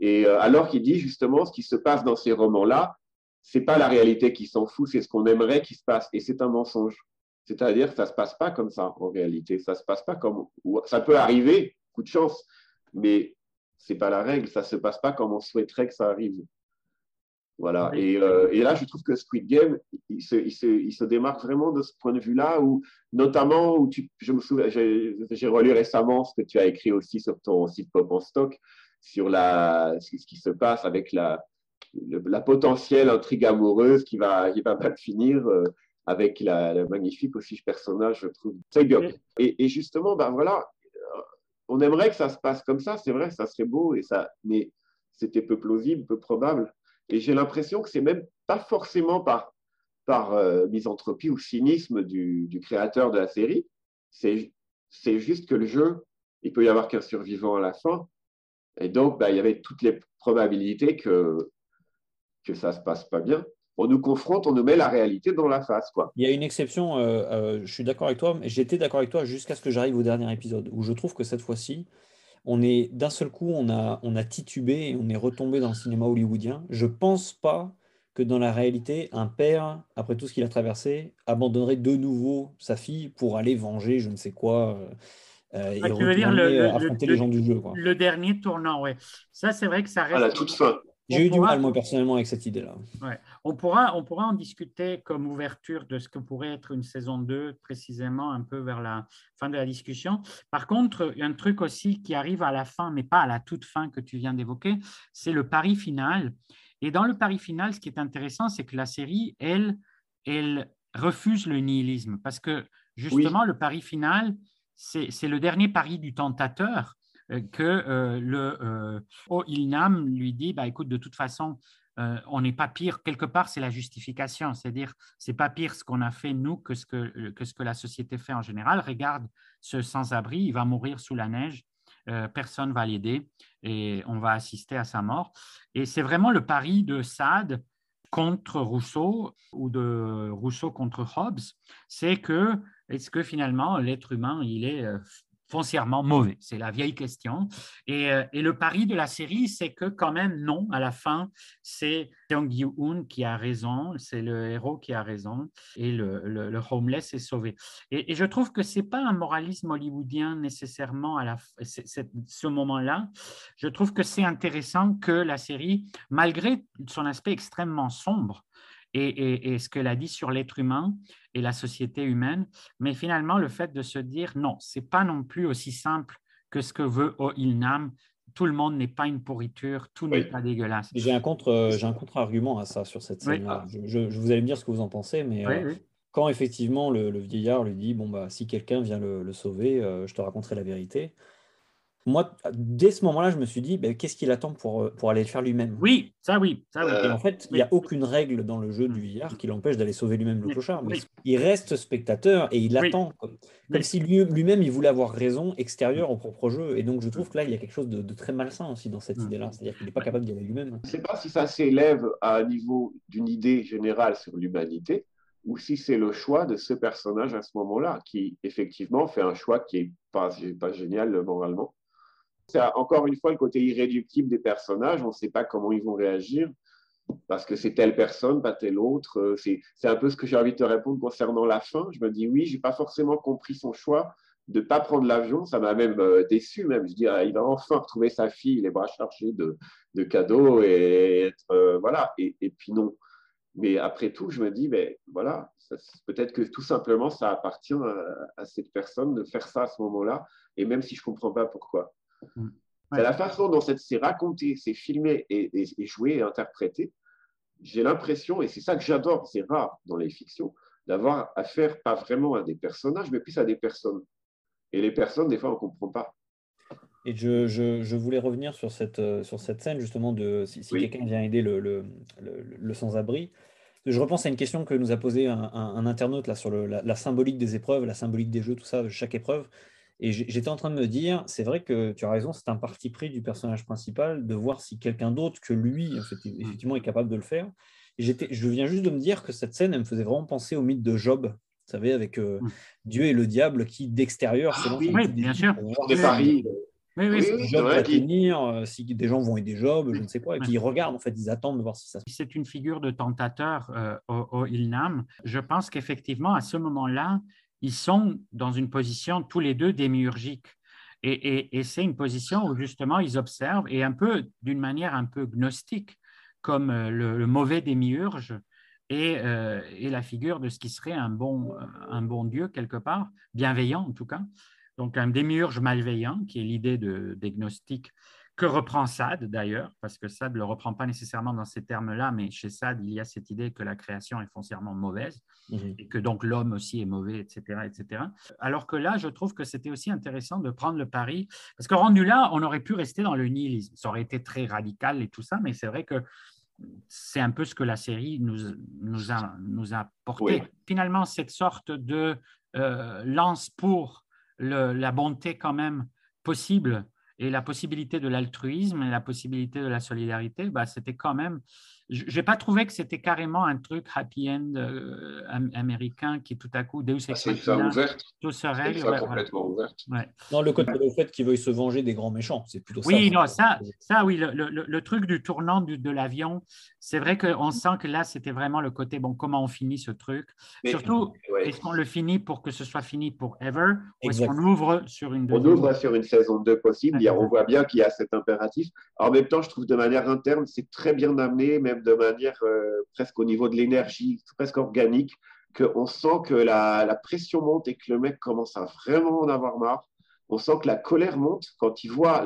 Et euh, alors qu'il dit justement, ce qui se passe dans ces romans-là, c'est pas la réalité qui s'en fout, c'est ce qu'on aimerait qu'il se passe, et c'est un mensonge. C'est-à-dire que ça se passe pas comme ça en réalité, ça se passe pas comme, ça peut arriver, coup de chance, mais c'est pas la règle, ça se passe pas comme on souhaiterait que ça arrive. Voilà. Euh, et, là, je trouve que Squid Game, il se, il, se, démarque vraiment de ce point de vue-là, où notamment, où tu, je me souviens, j'ai relu récemment ce que tu as écrit aussi sur ton site Pop en Stock, sur la, ce qui se passe avec la, la potentielle intrigue amoureuse qui va, qui va mal finir euh, avec la, magnifique aussi personnage, je trouve. Et, et justement, ben voilà, on aimerait que ça se passe comme ça, c'est vrai, ça serait beau, et ça, mais c'était peu plausible, peu probable. Et j'ai l'impression que c'est même pas forcément par, par euh, misanthropie ou cynisme du, créateur de la série, c'est, juste que le jeu, il peut y avoir qu'un survivant à la fin. Et donc, bah, il y avait toutes les probabilités que, que ça se passe pas bien on nous confronte, on nous met la réalité dans la face. Quoi. Il y a une exception, euh, euh, je suis d'accord avec toi, mais j'étais d'accord avec toi jusqu'à ce que j'arrive au dernier épisode, où je trouve que cette fois-ci, on est d'un seul coup, on a, on a titubé et on est retombé dans le cinéma hollywoodien. Je pense pas que dans la réalité, un père, après tout ce qu'il a traversé, abandonnerait de nouveau sa fille pour aller venger je ne sais quoi. Euh, et ah, le, affronter les gens du jeu. Le dernier tournant, oui. Ça, c'est vrai que ça reste. À la toute fin. J'ai eu du mal, moi, personnellement, avec cette idée-là. Ouais. On, pourra, on pourra en discuter comme ouverture de ce que pourrait être une saison 2, précisément un peu vers la fin de la discussion. Par contre, il y a un truc aussi qui arrive à la fin, mais pas à la toute fin que tu viens d'évoquer, c'est le pari final. Et dans le pari final, ce qui est intéressant, c'est que la série, elle, elle refuse le nihilisme, parce que justement, le pari final, c'est le dernier pari du tentateur que euh, le euh, oh, Ilnam lui dit bah, écoute, de toute façon, on n'est pas pire. Quelque part, c'est la justification, c'est-à-dire c'est pas pire ce qu'on a fait nous que ce que, que ce que la société fait en général. Regarde ce sans-abri, il va mourir sous la neige, personne va l'aider et on va assister à sa mort. Et c'est vraiment le pari de Sade contre Rousseau ou de Rousseau contre Hobbes, c'est que est-ce que finalement l'être humain il est foncièrement mauvais C'est la vieille question. Euh, et, le pari de la série, c'est que quand même, non, à la fin, c'est Jung Gi-hoon qui a raison, c'est le héros qui a raison, et le, le, homeless est sauvé. Et, je trouve que ce n'est pas un moralisme hollywoodien nécessairement à la, ce moment-là. Je trouve que c'est intéressant que la série, malgré son aspect extrêmement sombre, et, ce qu'elle a dit sur l'être humain et la société humaine. Mais finalement, le fait de se dire non, c'est pas non plus aussi simple que ce que veut Ilnam. Tout le monde n'est pas une pourriture, tout n'est pas dégueulasse. J'ai un contre, j'ai un contre-argument à ça sur cette scène-là. Je, vous allez me dire ce que vous en pensez, mais euh, quand effectivement le, vieillard lui dit bon bah si quelqu'un vient le, sauver, euh, je te raconterai la vérité moi, dès ce moment-là, je me suis dit, ben, qu'est-ce qu'il attend pour, euh, pour aller le faire lui-même? Oui, ça oui. Ça, oui. Et en fait, il n'y a aucune règle dans le jeu du VR qui l'empêche d'aller sauver lui-même le clochard. Mais il reste spectateur et il attend, comme, si lui-même, il voulait avoir raison extérieure au propre jeu. Et donc, je trouve que là, il y a quelque chose de, très malsain aussi dans cette idée-là. C'est-à-dire qu'il n'est pas capable d'y aller lui-même. Je ne sais pas si ça s'élève à un niveau d'une idée générale sur l'humanité ou si c'est le choix de ce personnage à ce moment-là, qui effectivement fait un choix qui n'est pas, pas génial moralement c'est encore une fois le côté irréductible des personnages. On ne sait pas comment ils vont réagir parce que c'est telle personne, pas telle autre. Euh, c'est un peu ce que j'ai envie de te répondre concernant la fin. Je me dis oui, j'ai pas forcément compris son choix de pas prendre l'avion. Ça m'a même euh, déçu, même. Je dis, il va enfin retrouver sa fille, les bras chargés de, de cadeaux et. Euh, voilà. Et, puis non. Mais après tout, je me dis, mais voilà, peut-être que tout simplement, ça appartient à, à, cette personne de faire ça à ce moment-là. Et même si je ne comprends pas pourquoi. Mm. C'est la façon dont c'est raconté, c'est filmé et, et, joué et interprété. J'ai l'impression, et c'est ça que j'adore, c'est rare dans les fictions, d'avoir affaire pas vraiment à des personnages, mais plus à des personnes. Et les personnes, des fois, on ne comprend pas. Et je, je, je, voulais revenir sur cette, euh, sur cette scène, justement, de si, quelqu'un vient aider le, le, le, sans-abri. Je repense à une question que nous a posée un, un, internaute là, sur la, la, symbolique des épreuves, la symbolique des jeux, tout ça, de chaque épreuve. Et j'étais en train de me dire, c'est vrai que tu as raison, c'est un parti pris du personnage principal de voir si quelqu'un d'autre que lui, en fait, effectivement, est capable de le faire. Et je viens juste de me dire que cette scène, elle me faisait vraiment penser au mythe de Job, vous savez, avec euh, mmh. Dieu et le diable qui, d'extérieur, ah, oui, bien sûr. Des paris. Oui, oui, oui Job va tenir, euh, si des gens vont aider Job, je ne sais quoi, et puis ils regardent, en fait, ils attendent de voir si ça se C'est une figure de tentateur euh, au, au, Ilnam. Je pense qu'effectivement, à ce moment-là, ils sont dans une position tous les deux démiurgique. Et, c'est une position où justement ils observent, et un peu d'une manière un peu gnostique, comme euh, le, mauvais démiurge euh, et, la figure de ce qui serait un bon, un bon Dieu quelque part, bienveillant en tout cas. Donc un démiurge malveillant, qui est l'idée de, des gnostiques que reprend Sade d'ailleurs, parce que Sade ne le reprend pas nécessairement dans ces termes-là, mais chez Sade, il y a cette idée que la création est foncièrement mauvaise mhm. et que donc l'homme aussi est mauvais, etc., etc. Alors que là, je trouve que c'était aussi intéressant de prendre le pari, parce que rendu là, on aurait pu rester dans le nihilisme. Ça aurait été très radical et tout ça, mais c'est vrai que c'est un peu ce que la série nous, nous, a, nous a porté. Finalement, cette sorte de euh, lance pour le, la bonté quand même possible et la possibilité de l'altruisme et la possibilité de la solidarité, bah, c'était quand même. Je n'ai pas trouvé que c'était carrément un truc happy end euh, américain qui tout à coup Deus ex machina, tout se règle. Ouais, complètement ouvert. Non, le côté le fait qu'il veuille se venger des grands méchants, c'est plutôt ça. Oui, non, ça, ça, oui, le, le, le truc du tournant de l'avion, c'est vrai qu'on sent que là, c'était vraiment le côté bon, comment on finit ce truc. Surtout, est-ce qu'on le finit pour que ce soit fini pour ever, ou est-ce qu'on ouvre sur une On ouvre sur une saison 2 possible on voit bien qu'il y a cet impératif. En même temps, je trouve de manière interne, c'est très bien amené, même de manière euh, presque au niveau de l'énergie, presque organique, qu'on sent que la, pression monte et que le mec commence à vraiment en avoir marre. On sent que la colère monte quand il voit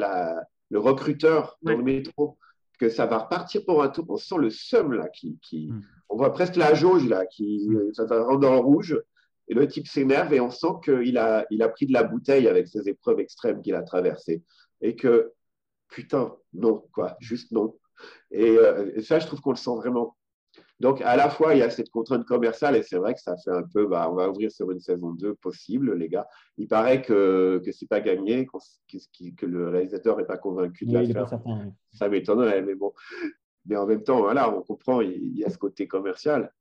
le recruteur dans le métro, que ça va repartir pour un tour. On sent le seum là, qui, mm. on voit presque la jauge là, qui mm. ça va rendre en rouge. Et le type s'énerve et on sent qu'il a, il a pris de la bouteille avec ces épreuves extrêmes qu'il a traversées et que, putain, non, quoi, juste non. Euh, et, ça, je trouve qu'on le sent vraiment. Donc, à la fois, il y a cette contrainte commerciale, et c'est vrai que ça fait un peu, bah, on va ouvrir sur une saison 2 possible, les gars. Il paraît que, que ce n'est pas gagné, que le réalisateur n'est pas convaincu de la faire. Ça m'étonnerait, mais bon. Mais en même temps, voilà, on comprend, il y a ce côté commercial.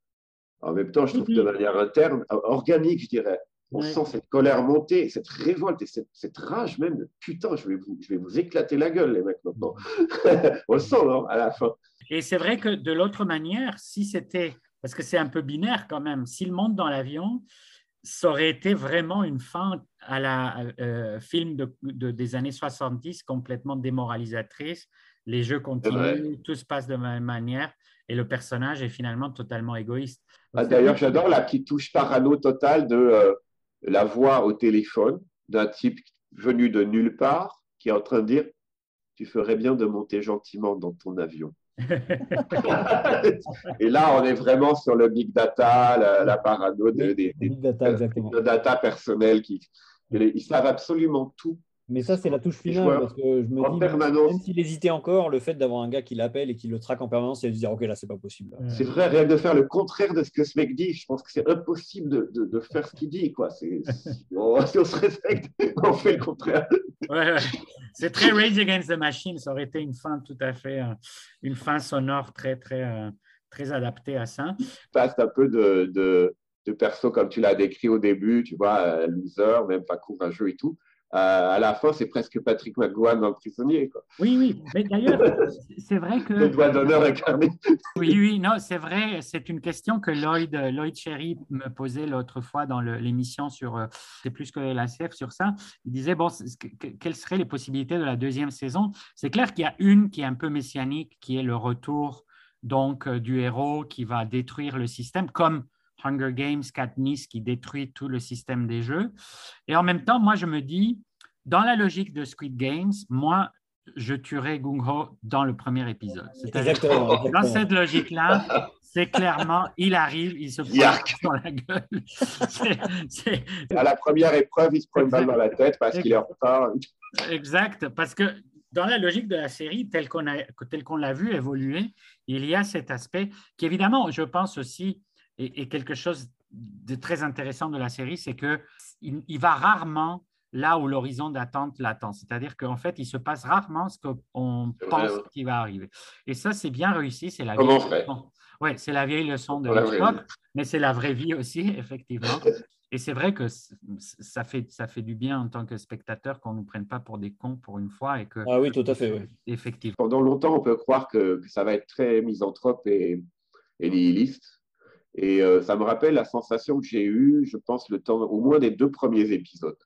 En même temps, je trouve que de manière interne, organique, je dirais, on sent cette colère monter, cette révolte et cette, rage même. Putain, je vais, vous, je vais vous éclater la gueule, les mecs, maintenant. [LAUGHS] on le sent, non, à la fin. Et c'est vrai que de l'autre manière, si c'était, parce que c'est un peu binaire quand même, s'il monte dans l'avion, ça aurait été vraiment une fin à la euh, film de, des années 70 complètement démoralisatrice. Les jeux continuent, tout se passe de la même manière et le personnage est finalement totalement égoïste. Ah, d'ailleurs, j'adore la petite touche parano totale de euh, la voix au téléphone d'un type venu de nulle part qui est en train de dire Tu ferais bien de monter gentiment dans ton avion. [LAUGHS] et là, on est vraiment sur le big data, la, parano de, des, data, de data personnelle. Qui, ils savent absolument tout mais ça, c'est la touche finale, parce que je me dis, même s'il hésitait encore, le fait d'avoir un gars qui l'appelle et qui le traque en permanence, il va se dire, OK, là, c'est pas possible. C'est vrai, rien de faire le contraire de ce que ce mec dit. Je pense que c'est impossible de, de, faire ce qu'il dit. Quoi. [LAUGHS] si, on, se respecte, [LAUGHS] on fait le contraire. Ouais, C'est très Rage Against the Machine. Ça aurait été une fin tout à fait, euh, une fin sonore très, très, euh, très adaptée à ça. Passe un peu de, de, de perso comme tu l'as décrit au début, tu vois, euh, loser, même pas courageux et tout à la fin, c'est presque Patrick McGowan dans le prisonnier. Quoi. Oui, oui. Mais d'ailleurs, c'est vrai que. Le doigt d'honneur incarné. oui, oui, non, c'est vrai. C'est une question que Lloyd, Lloyd Cherry me posait l'autre fois dans l'émission sur euh, C'est plus que la CF sur ça. Il disait bon, quelles seraient les possibilités de la deuxième saison? C'est clair qu'il y a une qui est un peu messianique, qui est le retour donc euh, du héros qui va détruire le système, comme Hunger Games, Katniss qui détruit tout le système des jeux. Et en même temps, moi, je me dis, dans la logique de Squid Games, moi, je tuerai Gung Ho dans le premier épisode. Exactement, Dans cette logique-là, c'est clairement, il arrive, il se prend sur la gueule. [LAUGHS] À la première épreuve, il se prend une balle dans la tête parce qu'il est en retard. Exact, parce que dans la logique de la série, telle qu'on, qu'on l'a vu évoluer, il y a cet aspect qui, évidemment, je pense aussi, est, quelque chose de très intéressant de la série, c'est qu'il il va rarement là où l'horizon d'attente l'attend. C'est-à-dire qu'en fait, il se passe rarement ce qu'on pense qui va arriver. Et ça, c'est bien réussi. C'est la vieille leçon. Ouais, c'est la vieille leçon de Hitchcock, mais c'est la vraie vie aussi, [LAUGHS] effectivement. Et c'est vrai que ça fait, ça fait du bien en tant que spectateur qu'on ne nous prenne pas pour des cons pour une fois. Et que, ah oui, tout à fait. Oui. Effectivement. Pendant longtemps, on peut croire que, ça va être très misanthrope et, et nihiliste. Et euh, ça me rappelle la sensation que j'ai eue, je pense, le temps, au moins des deux premiers épisodes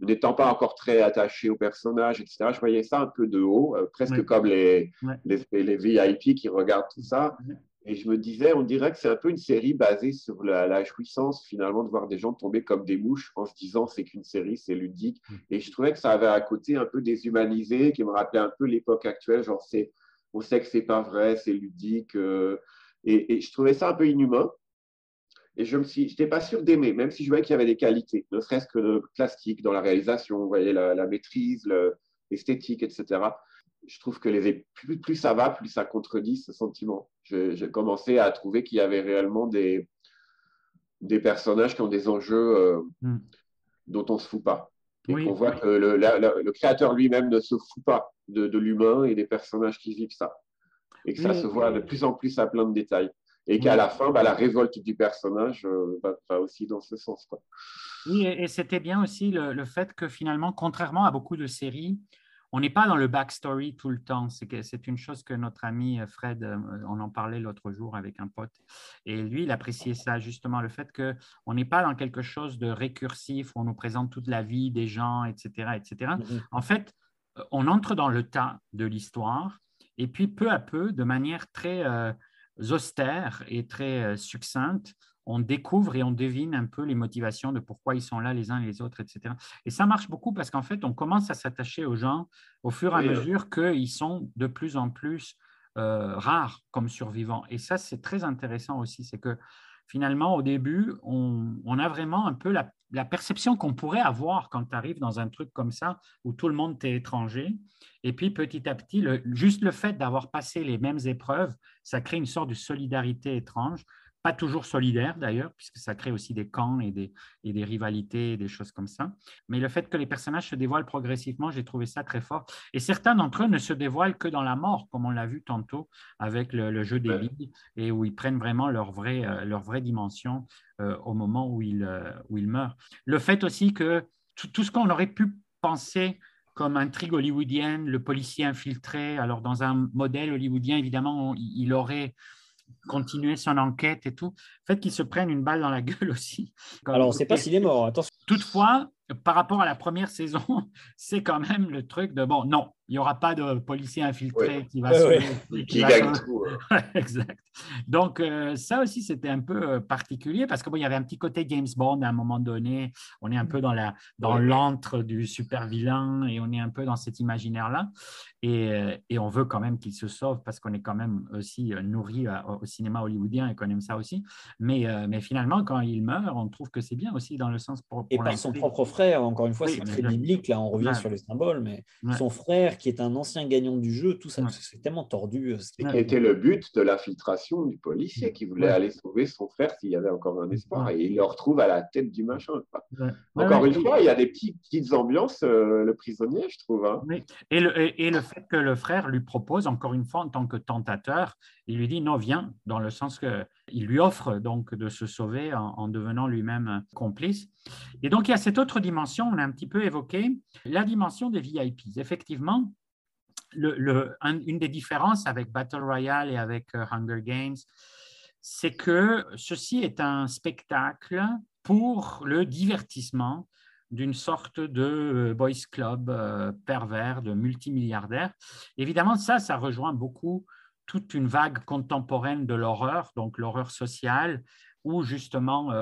n'étant pas encore très attaché au personnage, etc., je voyais ça un peu de haut, euh, presque comme les, les, VIP qui regardent tout ça. Et je me disais, on dirait que c'est un peu une série basée sur la, jouissance, finalement, de voir des gens tomber comme des mouches en se disant c'est qu'une série, c'est ludique. Et je trouvais que ça avait un côté un peu déshumanisé qui me rappelait un peu l'époque actuelle, genre c'est, on sait que c'est pas vrai, c'est ludique. Euh, et, et, je trouvais ça un peu inhumain. Et je me suis, j'étais pas sûr d'aimer, même si je voyais qu'il y avait des qualités, ne serait-ce que le plastique dans la réalisation, vous voyez, la, maîtrise, l'esthétique, etc. Je trouve que les, plus, plus, ça va, plus ça contredit ce sentiment. J'ai commencé à trouver qu'il y avait réellement des, des personnages qui ont des enjeux euh, hmm. dont on ne se fout pas. Et qu'on voit que le, le créateur lui-même ne se fout pas de, de l'humain et des personnages qui vivent ça. Et que ça se voit de plus en plus à plein de détails et qu'à la fin, bah, la révolte du personnage euh, va, aussi dans ce sens. Quoi. Oui, et, c'était bien aussi le, fait que finalement, contrairement à beaucoup de séries, on n'est pas dans le backstory tout le temps. C'est une chose que notre ami Fred, euh, on en parlait l'autre jour avec un pote, et lui, il appréciait ça, justement, le fait qu'on n'est pas dans quelque chose de récursif où on nous présente toute la vie des gens, etc. etc. Mm-hmm. En fait, on entre dans le tas de l'histoire, et puis peu à peu, de manière très... Euh, austères et très euh, succinctes, on découvre et on devine un peu les motivations de pourquoi ils sont là les uns et les autres, etc. Et ça marche beaucoup parce qu'en fait, on commence à s'attacher aux gens au fur et à mesure qu'ils sont de plus en plus euh, rares comme survivants. Et ça, c'est très intéressant aussi, c'est que finalement, au début, on, a vraiment un peu la, perception qu'on pourrait avoir quand tu arrives dans un truc comme ça, où tout le monde t'est étranger. Et puis, petit à petit, juste le fait d'avoir passé les mêmes épreuves, ça crée une sorte de solidarité étrange pas toujours solidaire d'ailleurs, puisque ça crée aussi des camps et des, et des rivalités, et des choses comme ça. Mais le fait que les personnages se dévoilent progressivement, j'ai trouvé ça très fort. Et certains d'entre eux ne se dévoilent que dans la mort, comme on l'a vu tantôt avec le, jeu des billes, et où ils prennent vraiment leur vraie, euh, leur vraie dimension euh, au moment où ils, euh, où ils meurent. Le fait aussi que tout, ce qu'on aurait pu penser comme intrigue hollywoodienne, le policier infiltré, alors dans un modèle hollywoodien, évidemment, il aurait continuer son enquête et tout. Le fait qu'il se prenne une balle dans la [LAUGHS] gueule aussi. Alors, on ne sait pas s'il est mort, attention. Toutefois, par rapport à la première saison, [LAUGHS] c'est quand même le truc de bon, non, il n'y aura pas de policier infiltré qui va se. Qui, gagne tout. [LAUGHS] exact. Donc, euh, ça aussi, c'était un peu euh, particulier parce qu'il bon, y avait un petit côté James Bond à un moment donné. On est un peu dans la dans l'antre du super vilain et on est un peu dans cet imaginaire-là. Et, euh, et, on veut quand même qu'il se sauve parce qu'on est quand même aussi nourri au cinéma hollywoodien et qu'on aime ça aussi. Mais, mais finalement, quand il meurt, on trouve que c'est bien aussi dans le sens pour. et par son propre frère, encore une fois, c'est très biblique. Là, on revient sur les symboles, mais son frère qui est un ancien gagnant du jeu, tout ça, c'est tellement tordu. Euh, C'était le but de l'infiltration du policier qui voulait aller sauver son frère s'il y avait encore un espoir. Et il le retrouve à la tête du machin. Encore une fois, il y a des petites ambiances, euh, le prisonnier, je trouve. Hein. Et, le, et, le fait que le frère lui propose, encore une fois, en tant que tentateur, il lui dit non, viens, dans le sens qu'il lui offre donc de se sauver en, en devenant lui-même complice. Et donc, il y a cette autre dimension, on a un petit peu évoqué, la dimension des VIPs. Effectivement, une des différences avec Battle Royale et avec euh, Hunger Games, c'est que ceci est un spectacle pour le divertissement d'une sorte de euh, boys club euh, pervers, de multimilliardaires. Évidemment, ça, ça rejoint beaucoup toute une vague contemporaine de l'horreur, donc l'horreur sociale, où justement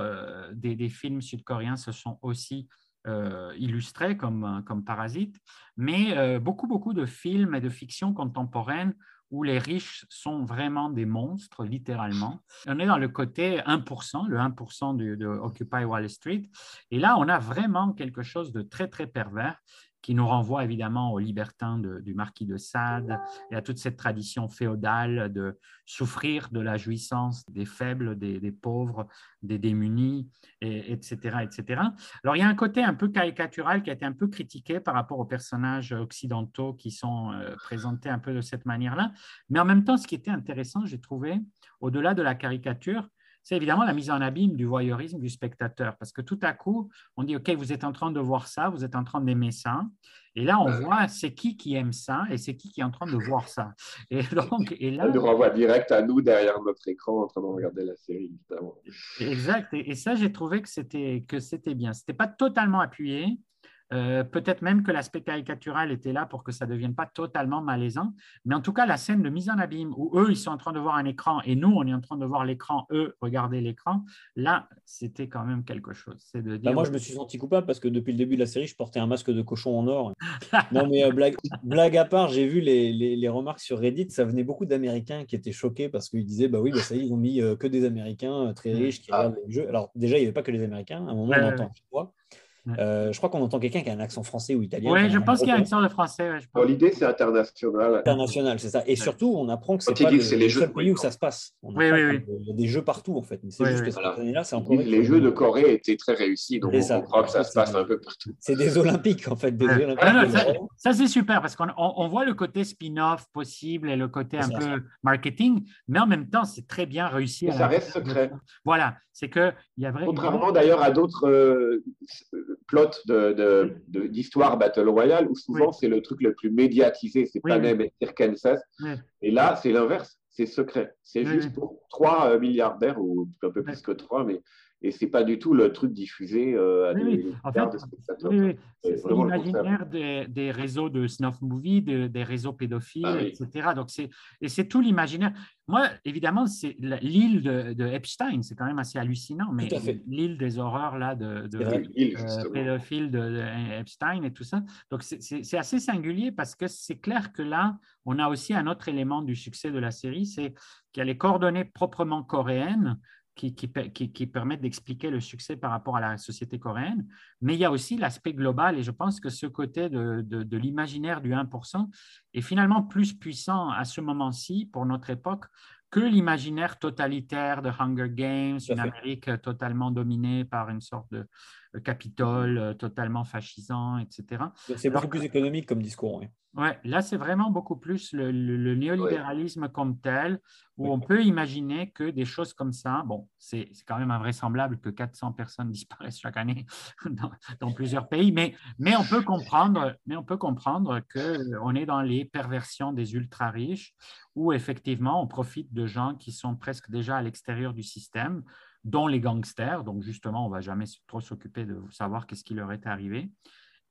des, des, films sud-coréens se sont aussi euh, illustrés comme, comme Parasite, mais euh, beaucoup, beaucoup de films et de fiction contemporaine où les riches sont vraiment des monstres, littéralement. On est dans le côté 1%, le 1% de, de Occupy Wall Street. Et là, on a vraiment quelque chose de très, très pervers qui nous renvoie évidemment aux libertins du marquis de Sade et à toute cette tradition féodale de souffrir de la jouissance des faibles, des, pauvres, des démunis, et, etc., etc. Alors il y a un côté un peu caricatural qui a été un peu critiqué par rapport aux personnages occidentaux qui sont euh, présentés un peu de cette manière-là, mais en même temps, ce qui était intéressant, j'ai trouvé, au-delà de la caricature, c'est évidemment la mise en abîme du voyeurisme du spectateur. Parce que tout à coup, on dit, OK, vous êtes en train de voir ça, vous êtes en train d'aimer ça. Et là, on voit c'est qui qui aime ça et c'est qui qui est en train de voir ça. Et [LAUGHS] donc, et là, Elle nous renvoie direct à nous derrière notre écran en train de regarder la série, évidemment. Exact. Et, ça, j'ai trouvé que c'était, que c'était bien. Ce n'était pas totalement appuyé, euh, peut-être même que l'aspect caricatural était là pour que ça ne devienne pas totalement malaisant. Mais en tout cas, la scène de mise en abîme où eux, ils sont en train de voir un écran et nous, on est en train de voir l'écran, eux, regarder l'écran, là, c'était quand même quelque chose. C'est de bah, moi, je me suis senti coupable parce que depuis le début de la série, je portais un masque de cochon en or. [LAUGHS] non, mais euh, blague, blague, à part, j'ai vu les, les, remarques sur Reddit. Ça venait beaucoup d'Américains qui étaient choqués parce qu'ils disaient Bah oui, bah, ça y est, ils ont mis euh, que des Américains très riches qui regardent les jeux. Alors, déjà, il n'y avait pas que les Américains. À un moment, on entend euh, je crois qu'on entend quelqu'un qui a un accent français ou italien. Oui, je pense qu'il y a un accent de français. L'idée, c'est international. International, c'est ça. Et surtout, on apprend que c'est pas le, les jeux seul pays où ça se passe. On oui, oui, oui. Il y a des jeux partout, en fait. Mais c'est juste que cette année-là, c'est encore. Les jeux de Corée étaient très réussis, donc on ça. comprend que ça se passe un peu partout. C'est des Olympiques, en fait. Des Olympiques ça, c'est super, parce qu'on voit le côté spin-off possible et le côté un peu marketing, mais en même temps, c'est très bien réussi. ça reste secret. Voilà, c'est que il y a vraiment. Contrairement d'ailleurs à d'autres plots d'histoire de, Battle Royale, où souvent c'est le truc le plus médiatisé, c'est oui, Panem et Kansas. Et là, c'est l'inverse, c'est secret. C'est juste pour trois euh, milliardaires, ou un peu plus que trois, mais et c'est pas du tout le truc diffusé euh, à des, oui, en fait, oui, c'est l'imaginaire des, des, réseaux de snuff movie, des réseaux pédophiles, ah etc. Donc c'est et c'est tout l'imaginaire. Moi, évidemment, c'est l'île de, Epstein, c'est quand même assez hallucinant, mais l'île des horreurs là de, de euh, pédophiles de, Epstein et tout ça. Donc c'est assez singulier parce que c'est clair que là, on a aussi un autre élément du succès de la série, c'est qu'il y a les coordonnées qui, permettent d'expliquer le succès par rapport à la société coréenne. Mais il y a aussi l'aspect global, et je pense que ce côté de, de, l'imaginaire du 1% est finalement plus puissant à ce moment-ci, pour notre époque, que l'imaginaire totalitaire de Hunger Games, une Amérique totalement dominée par une sorte de Capitole euh, totalement fascisant, etc. C'est beaucoup plus économique comme discours. Oui. Ouais, là, c'est vraiment beaucoup plus le, néolibéralisme comme tel, où on peut imaginer que des choses comme ça, bon, c'est quand même invraisemblable que 400 personnes [LAUGHS] disparaissent chaque année [LAUGHS] dans, plusieurs pays, mais, mais, on peut comprendre, mais on peut comprendre qu'on est dans les perversions des ultra-riches, où effectivement, on profite de gens qui sont presque déjà à l'extérieur du système, dont les gangsters. Donc, justement, on ne va jamais trop s'occuper de savoir qu'est-ce qui leur est arrivé.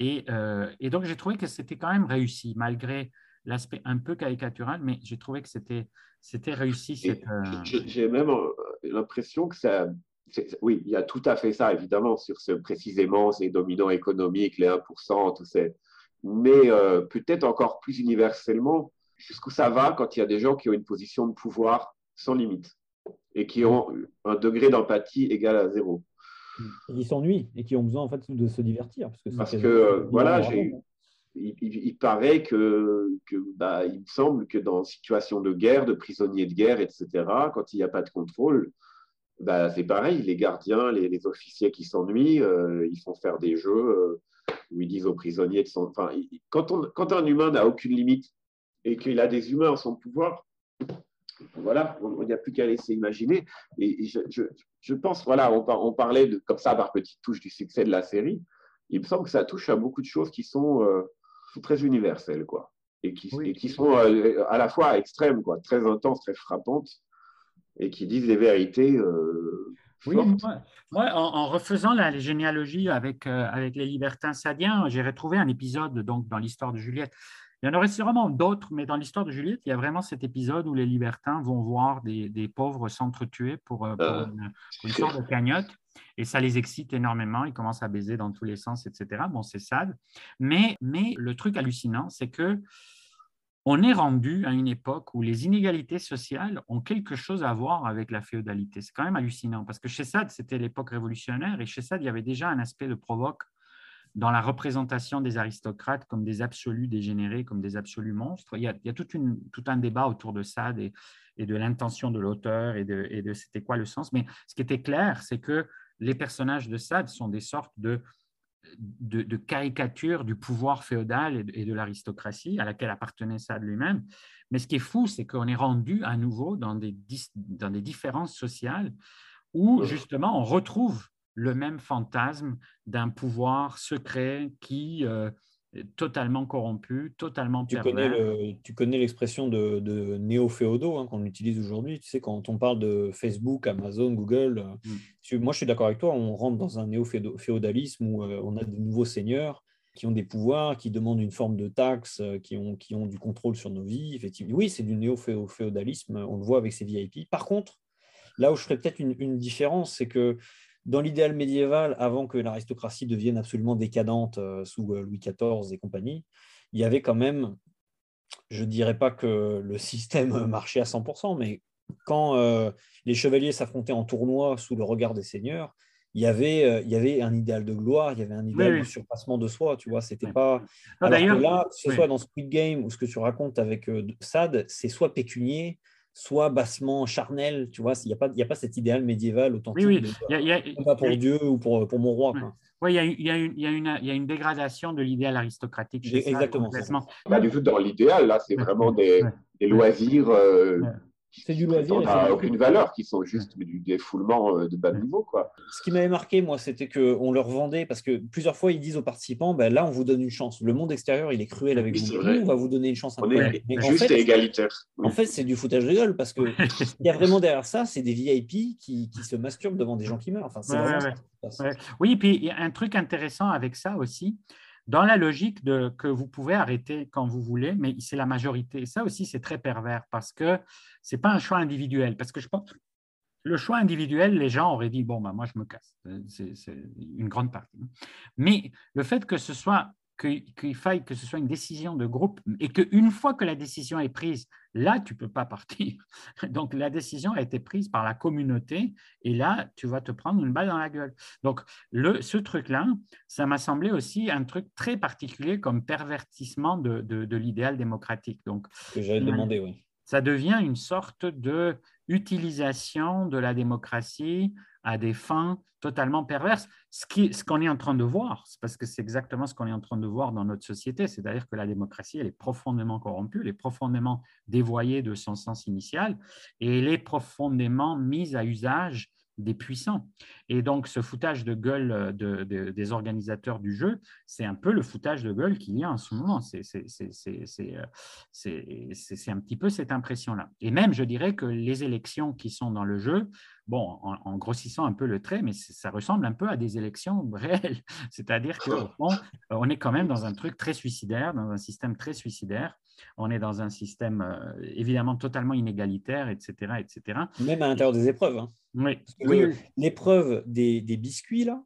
Euh, et, donc, j'ai trouvé que c'était quand même réussi, malgré l'aspect un peu caricatural, mais j'ai trouvé que c'était, c'était réussi. Euh, j'ai même euh, l'impression que ça. Oui, il y a tout à fait ça, évidemment, sur ce précisément, ces dominants économiques, les 1%, tout ça. Mais peut-être encore plus universellement, jusqu'où ça va quand il y a des gens qui ont une position de pouvoir sans limite et qui ont un degré d'empathie égal à zéro. Et qui s'ennuient et qui ont besoin en fait de se divertir. Parce que, euh, voilà, il, paraît que, que bah, il me semble que dans situation de guerre, de prisonniers de guerre, etc., quand il n'y a pas de contrôle, bah, c'est pareil, les gardiens, les, officiers qui s'ennuient, euh, ils font faire des jeux euh, où ils disent aux prisonniers de. Enfin, quand, on, quand un humain n'a aucune limite et qu'il a des humains en son pouvoir, voilà, il n'y a plus qu'à laisser imaginer. Et je, pense, voilà, on, parlait de, comme ça par petites touches du succès de la série. Il me semble que ça touche à beaucoup de choses qui sont, euh, très universelles, quoi. Et qui, qui sont euh, à la fois extrêmes, quoi, très intenses, très frappantes, et qui disent des vérités. Euh, oui, moi, en, refaisant la, généalogie avec, avec les libertins sadiens, j'ai retrouvé un épisode donc, dans l'histoire de Juliette il y en aurait sûrement d'autres, mais dans l'histoire de Juliette, il y a vraiment cet épisode où les libertins vont voir des, pauvres s'entretuer pour, euh, pour, une, sorte de cagnotte. et ça les excite énormément. Ils commencent à baiser dans tous les sens, etc. Bon, c'est sad. Mais, mais le truc hallucinant, c'est que on est rendu à une époque où les inégalités sociales ont quelque chose à voir avec la féodalité. C'est quand même hallucinant parce que chez Sade, c'était l'époque révolutionnaire et chez Sade, il y avait déjà un aspect de provoque dans la représentation des aristocrates comme des absolus dégénérés, comme des absolus monstres. Il y a, tout, un débat autour de Sade et, et de l'intention de l'auteur et de, et de c'était quoi le sens. Mais ce qui était clair, c'est que les personnages de Sade sont des sortes de de, caricature du pouvoir féodal et de, l'aristocratie à laquelle appartenait Sade lui-même. Mais ce qui est fou, c'est qu'on est rendu à nouveau dans des, dans des différences sociales où justement on retrouve le même fantasme d'un pouvoir secret qui euh, totalement corrompu, totalement tu pervers. Connais tu connais l'expression de, de néo-féodaux hein, qu'on utilise aujourd'hui. Tu sais, quand on parle de Facebook, Amazon, Google, euh, mm. moi je suis d'accord avec toi, on rentre dans un néo-féodalisme où euh, on a de nouveaux seigneurs qui ont des pouvoirs, qui demandent une forme de taxe, qui ont, qui ont du contrôle sur nos vies. Effectivement. Oui, c'est du néo-féodalisme, on le voit avec ces VIP. Par contre, là où je ferais peut-être une, une différence, c'est que dans l'idéal médiéval, avant que l'aristocratie devienne absolument décadente euh, sous euh, Louis XIV et compagnie, il y avait quand même, je ne dirais pas que le système [LAUGHS] marchait à 100%, mais quand euh, les chevaliers s'affrontaient en tournoi sous le regard des seigneurs, il y avait, il y avait un idéal de gloire, il y avait un idéal de surpassement de soi, tu vois, c'était pas... Alors que là, que ce soit dans Squid Game ou ce que tu racontes avec Sade, c'est soit pécunier, soit bassement charnel, tu vois, il n'y a, pas, a pas cet idéal médiéval authentique. Oui, oui. il y a, pas pour Dieu ou pour, pour mon roi. Oui, il y, a, une, il, y a une, il y a une dégradation de l'idéal aristocratique. Exactement. Pas du tout dans l'idéal, là, c'est vraiment des, des loisirs euh, c'est du loisir. n'a aucune valeur, qui sont juste du défoulement euh, de bas niveau. Quoi. Ce qui m'avait marqué, moi, c'était qu'on leur vendait, parce que plusieurs fois, ils disent aux participants, ben, là, on vous donne une chance. Le monde extérieur, il est cruel avec vous. on va vous donner une chance. On est juste et égalitaire. En fait, c'est du foutage de gueule, parce qu'il [LAUGHS] y a vraiment derrière ça, c'est des VIP qui, qui, se masturbent devant des gens qui meurent. Enfin, ouais, oui, puis il y a un truc intéressant avec ça aussi, dans la logique de, que vous pouvez arrêter quand vous voulez, mais c'est la majorité. Et ça aussi, c'est très pervers parce que ce n'est pas un choix individuel. Parce que je pense le choix individuel, les gens auraient dit, bon, bah, moi, je me casse. C'est une grande partie. Mais le fait que ce soit qu'il faille que ce soit une décision de groupe et qu'une fois que la décision est prise, là, tu ne peux pas partir. [LAUGHS] Donc, la décision a été prise par la communauté et là, tu vas te prendre une balle dans la gueule. Donc, le, ce truc-là, ça m'a semblé aussi un truc très particulier comme pervertissement de, de, l'idéal démocratique. Donc, que j'avais demandé, oui. Ça devient une sorte de utilisation de la démocratie à des fins totalement perverses. Ce qu'on est en train de voir, c'est parce que c'est exactement ce qu'on est en train de voir dans notre société, c'est-à-dire que la démocratie, elle est profondément corrompue, elle est profondément dévoyée de son sens initial et elle est profondément mise à usage des puissants. Et donc, ce foutage de gueule euh, de, des organisateurs du jeu, c'est un peu le foutage de gueule qu'il y a en ce moment. C'est euh, un petit peu cette impression-là. Et même, je dirais que les élections qui sont dans le jeu, bon, en, grossissant un peu le trait, mais ça ressemble un peu à des élections [LAUGHS] réelles. C'est-à-dire qu'on on est quand même dans un truc très suicidaire, dans un système très suicidaire. On est dans un système euh, évidemment totalement inégalitaire, etc. etc. Même à l'intérieur des épreuves. Hein. Oui. L'épreuve des, des, biscuits, là,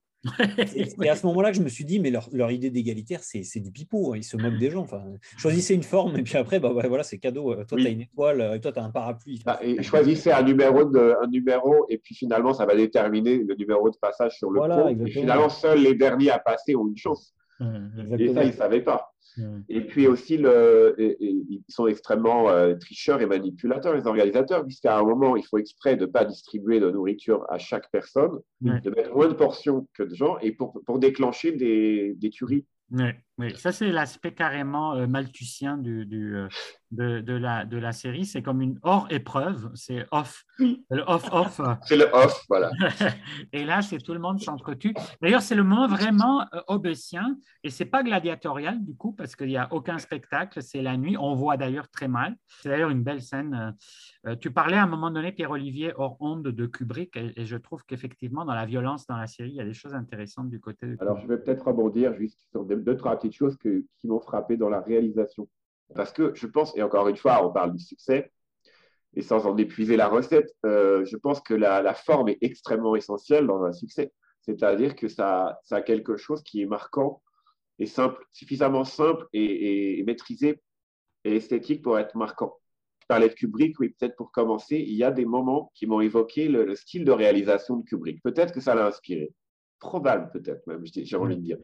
et à ce moment-là que je me suis dit, mais leur, leur idée d'égalitaire, c'est du pipeau. Hein. Ils se moquent des gens. Enfin, choisissez une forme et puis après, bah, voilà, c'est cadeau. Euh, toi, tu as une étoile, et euh, toi, tu as un parapluie. Bah, et choisissez un numéro, de, un numéro et puis finalement, ça va déterminer le numéro de passage sur le voilà, Et finalement, seuls les derniers à passer ont une chance. Et ça, ils ne savaient pas. Et puis aussi, le, ils sont extrêmement euh, tricheurs et manipulateurs, les organisateurs, puisqu'à un moment, il faut exprès de ne pas distribuer de nourriture à chaque personne, de mettre moins de portions que de gens, et pour, pour déclencher des, des tueries. Oui, ça c'est l'aspect carrément euh, malthusien du, du, euh, de, de, la, de la série. C'est comme une hors épreuve, c'est off. Le off-off. [LAUGHS] c'est le off, voilà. [LAUGHS] et là, c'est tout le monde s'entretue. D'ailleurs, c'est le moment vraiment euh, obécien et c'est pas gladiatorial du coup parce qu'il n'y a aucun spectacle, c'est la nuit. On voit d'ailleurs très mal. C'est d'ailleurs une belle scène. tu parlais à un moment donné, Pierre-Olivier, hors onde de Kubrick et, je trouve qu'effectivement, dans la violence dans la série, il y a des choses intéressantes du côté de Alors, je vais peut-être rebondir juste sur deux, deux trois petites choses qui m'ont frappé dans la réalisation. Parce que je pense, et encore une fois, on parle du succès, et sans en épuiser la recette, euh, je pense que la, forme est extrêmement essentielle dans un succès. C'est-à-dire que ça, ça a quelque chose qui est marquant et simple, suffisamment simple et, maîtrisé et esthétique pour être marquant. Je parlais de Kubrick, oui, peut-être pour commencer, il y a des moments qui m'ont évoqué le, style de réalisation de Kubrick. Peut-être que ça l'a inspiré. Probable, peut-être même, j'ai envie de dire.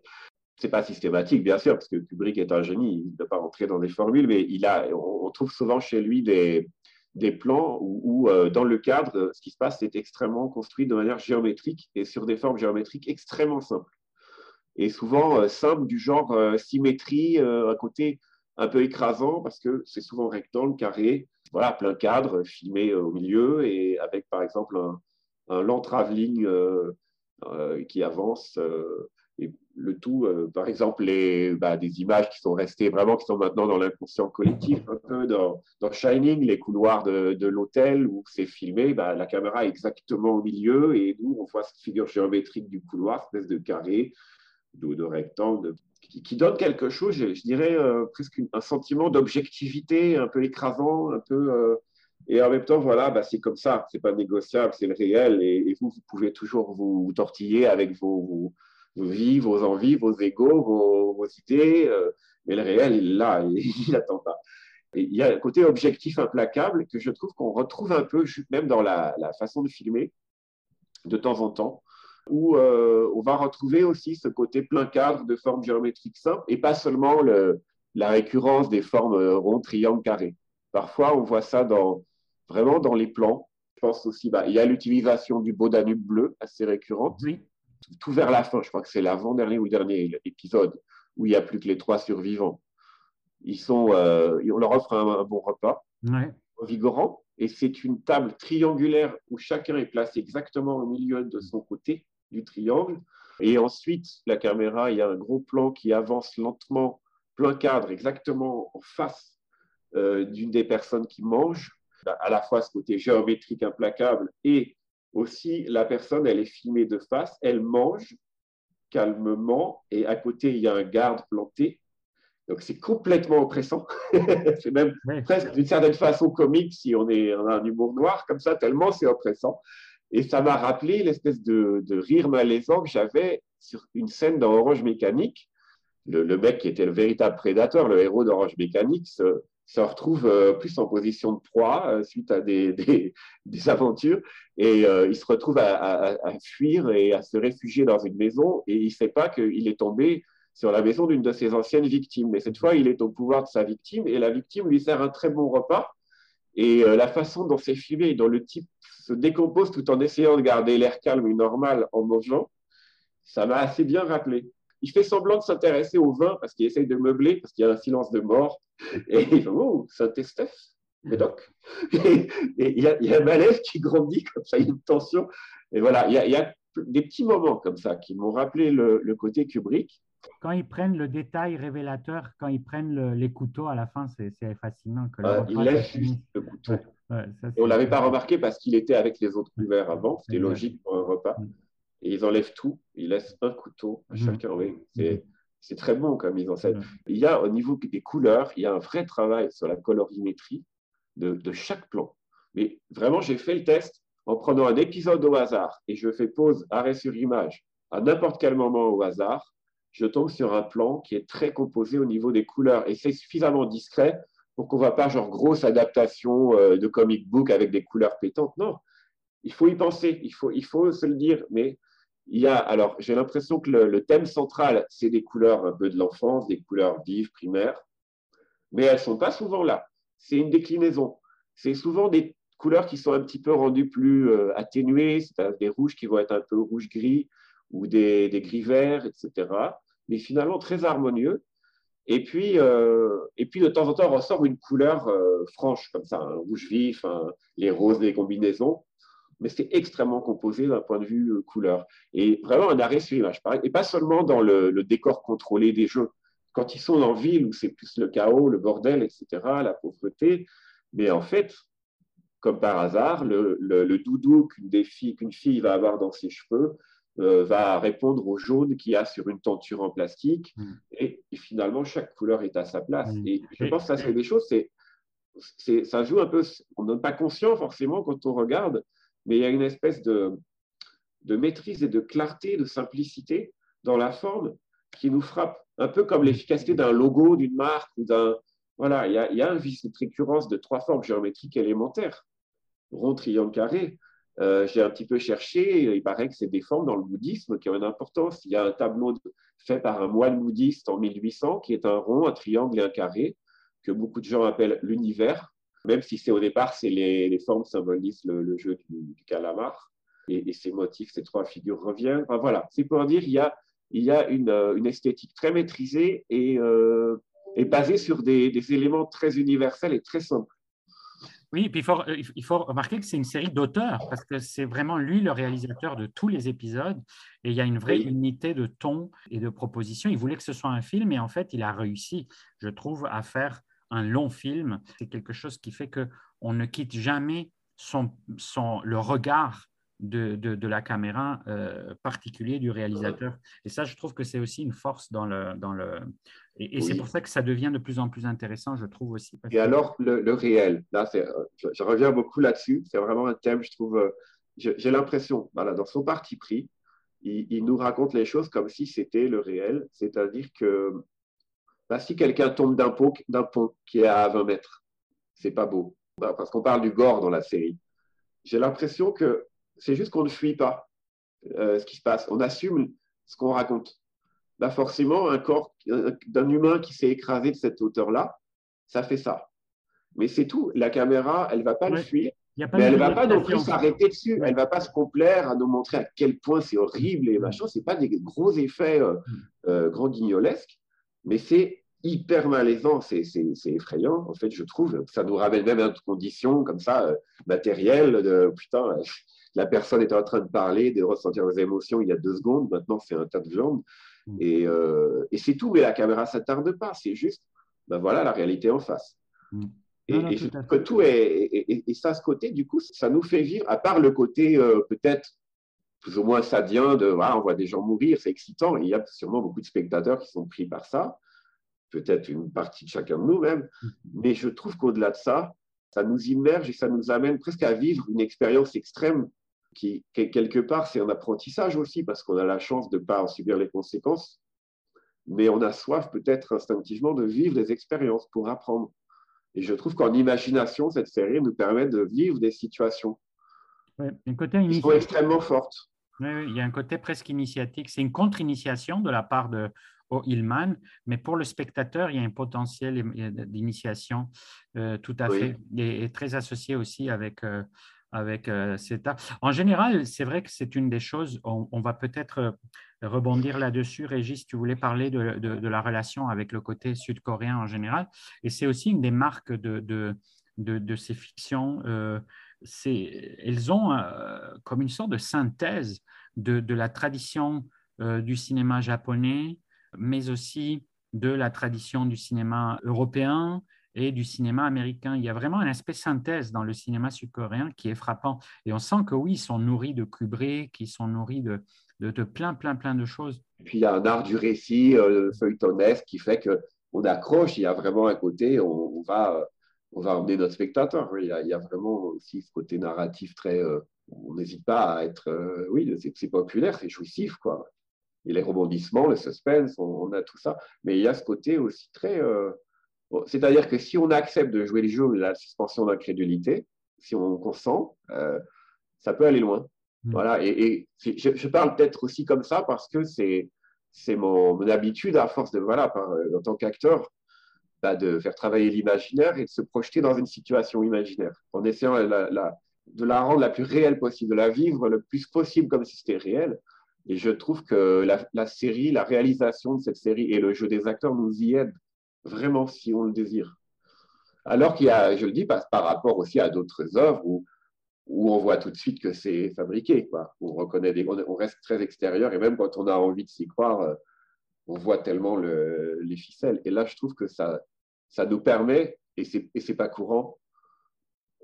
C'est pas systématique, bien sûr, parce que Kubrick est un génie, il ne peut pas rentrer dans des formules, mais il a, on, trouve souvent chez lui des, des plans où, euh, dans le cadre, ce qui se passe est extrêmement construit de manière géométrique et sur des formes géométriques extrêmement simples et souvent euh, simple du genre euh, symétrie, un côté un peu écrasant parce que c'est souvent rectangle, carré, voilà, plein cadre, filmé au milieu et avec par exemple un, un travelling qui avance. Le tout, par exemple, les, bah, des images qui sont restées vraiment, qui sont maintenant dans l'inconscient collectif, un peu dans, Shining, les couloirs de, l'hôtel où c'est filmé, bah, la caméra est exactement au milieu et nous, on voit cette figure géométrique du couloir, espèce de carré, de, rectangle, qui, donne quelque chose, je, dirais euh, presque un sentiment d'objectivité un peu écrasant, un peu. Euh, et en même temps, voilà, bah, c'est comme ça, c'est pas négociable, c'est le réel. Et, vous, vous pouvez toujours vous, tortiller avec vos, vies, vos envies, vos égaux, vos, idées. Euh, mais le réel, il est là, [LAUGHS] il n'attend pas. Il y a un côté objectif implacable que je trouve qu'on retrouve un peu, même dans la, façon de filmer, de temps en temps où euh, on va retrouver aussi ce côté plein cadre de formes géométriques simples et pas seulement la récurrence des formes euh, ronds, triangles, carrés. Parfois, on voit ça dans, vraiment dans les plans. Je pense aussi, bah, il y a l'utilisation du beau Danube bleu, assez récurrente. Oui. Tout vers la fin, je crois que c'est l'avant-dernier ou dernier épisode, où il n'y a plus que les trois survivants. Ils sont, euh, on leur offre un, bon repas, ouais. vigorant, et c'est une table triangulaire où chacun est placé exactement au milieu de son côté du triangle. Et ensuite, la caméra, il y a un gros plan qui avance lentement, plein cadre, exactement en face euh, d'une des personnes qui mange. À la fois ce côté géométrique implacable et aussi la personne, elle est filmée de face, elle mange calmement et à côté, il y a un garde planté. Donc c'est complètement oppressant. [LAUGHS] c'est même presque d'une certaine façon comique si on, est, on a un humour noir comme ça, tellement c'est oppressant. Et ça m'a rappelé l'espèce de, rire malaisant que j'avais sur une scène dans Orange Mécanique. Le, mec qui était le véritable prédateur, le héros d'Orange Mécanique, se, retrouve euh, plus en position de proie euh, suite à des, [LAUGHS] des, aventures et euh, il se retrouve à, fuir et à se réfugier dans une maison et il ne sait pas qu'il est tombé sur la maison d'une de ses anciennes victimes. Mais cette fois, il est au pouvoir de sa victime et la victime lui sert un très bon repas. Et la façon dont c'est filmé, dont le type se décompose tout en essayant de garder l'air calme et normal en mangeant, ça m'a assez bien rappelé. Il fait semblant de s'intéresser au vin parce qu'il essaye de meubler, parce qu'il y a un silence de mort. Et il fait Oh, Saint-Estèphe, Médoc. [LAUGHS] Et, il, y a, il y, a un malaise qui grandit comme ça, il y a une tension. Et voilà, il y a, il y a des petits moments comme ça qui m'ont rappelé le, le, côté Kubrick. Quand ils prennent le détail révélateur, quand ils prennent les couteaux à la fin, c'est fascinant. Que il laisse le couteau on ne l'avait pas remarqué parce qu'il était avec les autres couverts avant. C'était logique pour un repas. Et ils enlèvent tout. Ils laissent un couteau à chacun. c'est très bon comme mise en scène. Il y a au niveau des couleurs, il y a un vrai travail sur la colorimétrie de, chaque plan. Mais vraiment, j'ai fait le test en prenant un épisode au hasard et je fais pause, arrêt sur image à n'importe quel moment au hasard. Je tombe sur un plan qui est très composé au niveau des couleurs et c'est suffisamment discret pour qu'on ne voit pas genre grosse adaptation euh, de comic book avec des couleurs pétantes. Non, il faut y penser, il faut, il faut se le dire. Mais il y a, alors j'ai l'impression que le, thème central, c'est des couleurs un peu de l'enfance, des couleurs vives, primaires, mais elles ne sont pas souvent là. C'est une déclinaison. C'est souvent des couleurs qui sont un petit peu rendues plus euh, atténuées, c'est des rouges qui vont être un peu rouge-gris ou des, gris-verts, etc. Mais finalement très harmonieux. Et puis, euh, et puis de temps en temps, ressort une couleur euh, franche, comme ça, un rouge vif, les roses des combinaisons. Mais c'est extrêmement composé d'un point de vue euh, couleur. Et vraiment un arrêt sur image. Et pas seulement dans le, décor contrôlé des jeux. Quand ils sont en ville, où c'est plus le chaos, le bordel, etc., la pauvreté, mais en fait, comme par hasard, le, le doudou qu'une fille va avoir dans ses cheveux, euh, va répondre au jaune qu'il y a sur une tenture en plastique. Mm. Et, finalement, chaque couleur est à sa place. Mm. Et je pense que ça, c'est des choses, c'est, ça joue un peu, on n'est pas conscient forcément quand on regarde, mais il y a une espèce de, maîtrise et de clarté, de simplicité dans la forme qui nous frappe, un peu comme l'efficacité d'un logo, d'une marque ou d'un. Voilà, il y a, il récurrence de trois formes géométriques élémentaires, rond, triangle, carré. Euh, j'ai un petit peu cherché, il paraît que c'est des formes dans le bouddhisme qui ont une importance. Il y a un tableau fait par un moine bouddhiste en 1800 qui est un rond, un triangle et un carré, que beaucoup de gens appellent l'univers, même si c'est au départ, c'est les, formes symbolisent le, jeu du, calamar. Et, ces motifs, ces trois figures reviennent. Enfin, voilà, c'est pour dire il y a, il y a une, une esthétique très maîtrisée et, euh, et basée sur des, des éléments très universels et très simples. Oui, puis il faut, il faut remarquer que c'est une série d'auteurs, parce que c'est vraiment lui le réalisateur de tous les épisodes, et il y a une vraie unité de ton et de proposition. Il voulait que ce soit un film, et en fait, il a réussi, je trouve, à faire un long film. C'est quelque chose qui fait qu'on ne quitte jamais son, son, le regard de, de, la caméra euh, particulier du réalisateur. Et ça, je trouve que c'est aussi une force dans le... Dans le et, c'est pour ça que ça devient de plus en plus intéressant, je trouve aussi. Et alors, le, réel, là, je, reviens beaucoup là-dessus, c'est vraiment un thème, je trouve, euh, j'ai l'impression, voilà, dans son parti pris, il, nous raconte les choses comme si c'était le réel, c'est-à-dire que bah, si quelqu'un tombe d'un pont, pont qui est à 20 mètres, c'est pas beau, bah, parce qu'on parle du gore dans la série. J'ai l'impression que c'est juste qu'on ne fuit pas euh, ce qui se passe. On assume ce qu'on raconte. Là, forcément, un corps d'un humain qui s'est écrasé de cette hauteur-là, ça fait ça. Mais c'est tout. La caméra, elle ne va pas le fuir. mais elle ne va pas non plus s'arrêter dessus. Elle ne va pas se complaire à nous montrer à quel point c'est horrible et machin. Ce pas des gros effets euh, mm. euh, grand guignolesques, mais c'est hyper malaisant, c'est effrayant. En fait, je trouve, ça nous ramène même à une condition comme ça, matérielle, de putain, [LAUGHS] la personne était en train de parler, de ressentir les émotions il y a deux secondes, maintenant c'est un tas de viande. Mm. Euh, et, c'est tout, mais la caméra ne s'attarde pas, c'est juste, ben voilà la réalité en face. Mm. Et, je trouve que tout est, et, ça, ce côté, du coup, ça nous fait vivre, à part le côté euh, peut-être plus ou moins sadien de, voilà, on voit des gens mourir, c'est excitant, il y a sûrement beaucoup de spectateurs qui sont pris par ça, peut-être une partie de chacun de nous même, mm. mais je trouve qu'au-delà de ça, ça nous immerge et ça nous amène presque à vivre une expérience extrême qui, quelque part, c'est un apprentissage aussi, parce qu'on a la chance de ne pas en subir les conséquences, mais on a soif peut-être instinctivement de vivre des expériences pour apprendre. Et je trouve qu'en imagination, cette série nous permet de vivre des situations un côté sont extrêmement fortes. Oui, il y a un côté presque initiatique. C'est une contre-initiation de la part de Hillman, mais pour le spectateur, il y a un potentiel d'initiation euh, tout à fait, et, très associé aussi avec, euh, avec euh, CETA. En général, c'est vrai que c'est une des choses, on, va peut-être rebondir là-dessus. Régis, tu voulais parler de, de, la relation avec le côté sud-coréen en général, et c'est aussi une des marques de, de ces fictions. Euh, elles ont euh, comme une sorte de synthèse de, la tradition du cinéma japonais, mais aussi de la tradition du cinéma européen, et du cinéma américain. Il y a vraiment un aspect synthèse dans le cinéma sud-coréen qui est frappant. Et on sent que oui, ils sont nourris de Kubrick, ils sont nourris de, de, plein, plein, plein de choses. Et puis il y a un art du récit euh, feuilletonesque qui fait qu'on accroche. Il y a vraiment un côté, on, va, on va emmener notre spectateur. Il y, a, il y, a, vraiment aussi ce côté narratif très. Euh, on n'hésite pas à être. Euh, oui, c'est populaire, c'est jouissif, quoi. Et les rebondissements, le suspense, on, a tout ça. Mais il y a ce côté aussi très. Euh, c'est-à-dire que si on accepte de jouer le jeu, la suspension d'incrédulité, si on consent, ça peut aller loin. Mm. Voilà, et, je, parle peut-être aussi comme ça parce que c'est mon, habitude à force de voilà, en tant qu'acteur, bah, de faire travailler l'imaginaire et de se projeter dans une situation imaginaire en essayant de la rendre la plus réelle possible, de la vivre le plus possible comme si c'était réel. Et je trouve que la, série, la réalisation de cette série et le jeu des acteurs nous y aident vraiment si on le désire. Alors qu'il y a, je le dis, par, rapport aussi à d'autres œuvres où, où on voit tout de suite que c'est fabriqué. Quoi. On, reconnaît on reste très extérieur et même quand on a envie de s'y croire, euh, on voit tellement le, les ficelles. Et là, je trouve que ça, ça nous permet, et ce n'est pas courant,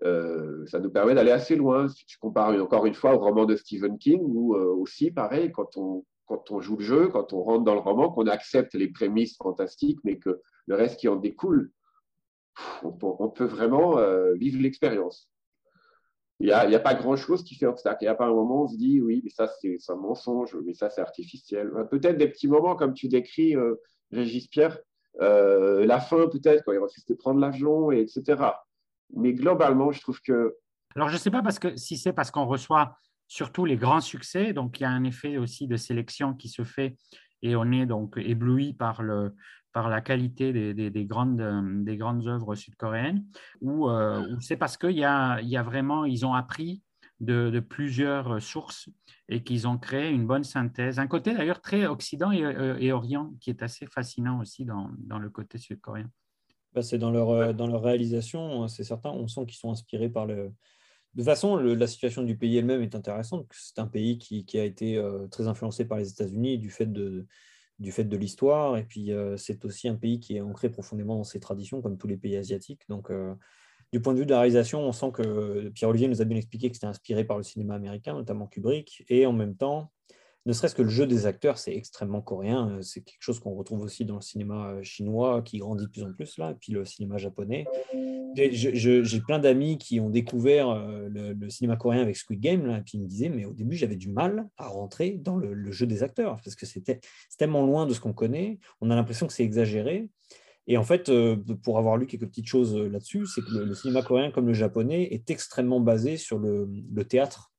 euh, ça nous permet d'aller assez loin. Si je compare encore une fois au roman de Stephen King, où euh, aussi, pareil, quand on, quand on joue le jeu, quand on rentre dans le roman, qu'on accepte les prémices fantastiques, mais que le reste qui en découle, on, peut vraiment euh, vivre l'expérience. Il n'y a, pas grand-chose qui fait obstacle. N'y a pas un moment où on se dit, oui, mais ça, c'est un mensonge, mais ça, c'est artificiel. Peut-être des petits moments, comme tu décris, euh, Régis Pierre, euh, la fin, peut-être, quand il refuse de prendre l'avion, etc. Mais globalement, je trouve que. Alors, je ne sais pas parce que, si c'est parce qu'on reçoit surtout les grands succès, donc il y a un effet aussi de sélection qui se fait et on est donc ébloui par le, par la qualité des, grandes, des grandes œuvres sud-coréennes, ou, euh, c'est parce qu'il y a, y a vraiment, ils ont appris de, plusieurs sources et qu'ils ont créé une bonne synthèse. Un côté d'ailleurs très Occident euh, et, Orient qui est assez fascinant aussi dans, dans le côté sud-coréen. Bah, c'est dans leur, euh, dans leur réalisation, hein, c'est certain, on sent qu'ils sont inspirés par le... De toute façon, la situation du pays elle-même est intéressante. C'est un pays qui, qui a été très influencé par les États-Unis du fait de, du fait de l'histoire. Et puis, euh, c'est aussi un pays qui est ancré profondément dans ses traditions, comme tous les pays asiatiques. Donc, euh, du point de vue de la réalisation, on sent que Pierre-Olivier nous a bien expliqué que c'était inspiré par le cinéma américain, notamment Kubrick. Et en même temps, ne serait-ce que le jeu des acteurs, c'est extrêmement coréen. Euh, c'est quelque chose qu'on retrouve aussi dans le cinéma euh, chinois qui grandit de plus en plus là, et puis le cinéma japonais. J'ai plein d'amis qui ont découvert euh, le, cinéma coréen avec Squid Game, là, et me disaient, mais au début, j'avais du mal à rentrer dans le, jeu des acteurs, parce que c'était tellement loin de ce qu'on connaît, on a l'impression que c'est exagéré. Et en fait, pour avoir lu quelques petites choses là-dessus, c'est que le, cinéma coréen, comme le japonais, est extrêmement basé sur le théâtre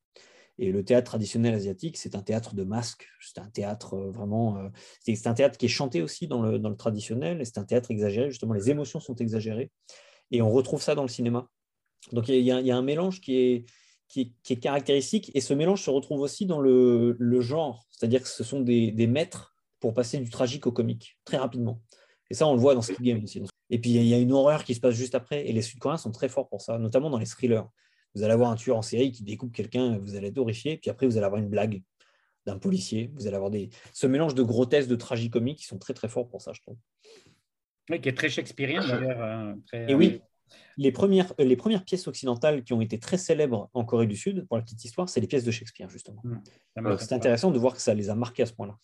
et le théâtre traditionnel asiatique, c'est un théâtre de masques. C'est un théâtre euh, vraiment. Euh, c'est un théâtre qui est chanté aussi dans le, dans le traditionnel. Et c'est un théâtre exagéré. Justement, les émotions sont exagérées. Et on retrouve ça dans le cinéma. Donc il y, a un mélange qui est, qui est, caractéristique. Et ce mélange se retrouve aussi dans le, le genre. C'est-à-dire que ce sont des, des, maîtres pour passer du tragique au comique très rapidement. Et ça, on le voit dans Squid Game aussi. Et puis il y a une horreur qui se passe juste après. Et les Sud-Coréens sont très forts pour ça, notamment dans les thrillers vous allez avoir un tueur en série qui découpe quelqu'un, vous allez être horrifié, puis après vous allez avoir une blague d'un policier, vous allez avoir des... ce mélange de grotesque, de tragicomique qui sont très très forts pour ça, je trouve. Oui, qui est très shakespearien d'ailleurs. Hein, Et oui, les premières, euh, les premières pièces occidentales qui ont été très célèbres en Corée du Sud, pour la petite histoire, c'est les pièces de Shakespeare, justement. Mmh, c'est intéressant de voir que ça les a marquées à ce point-là.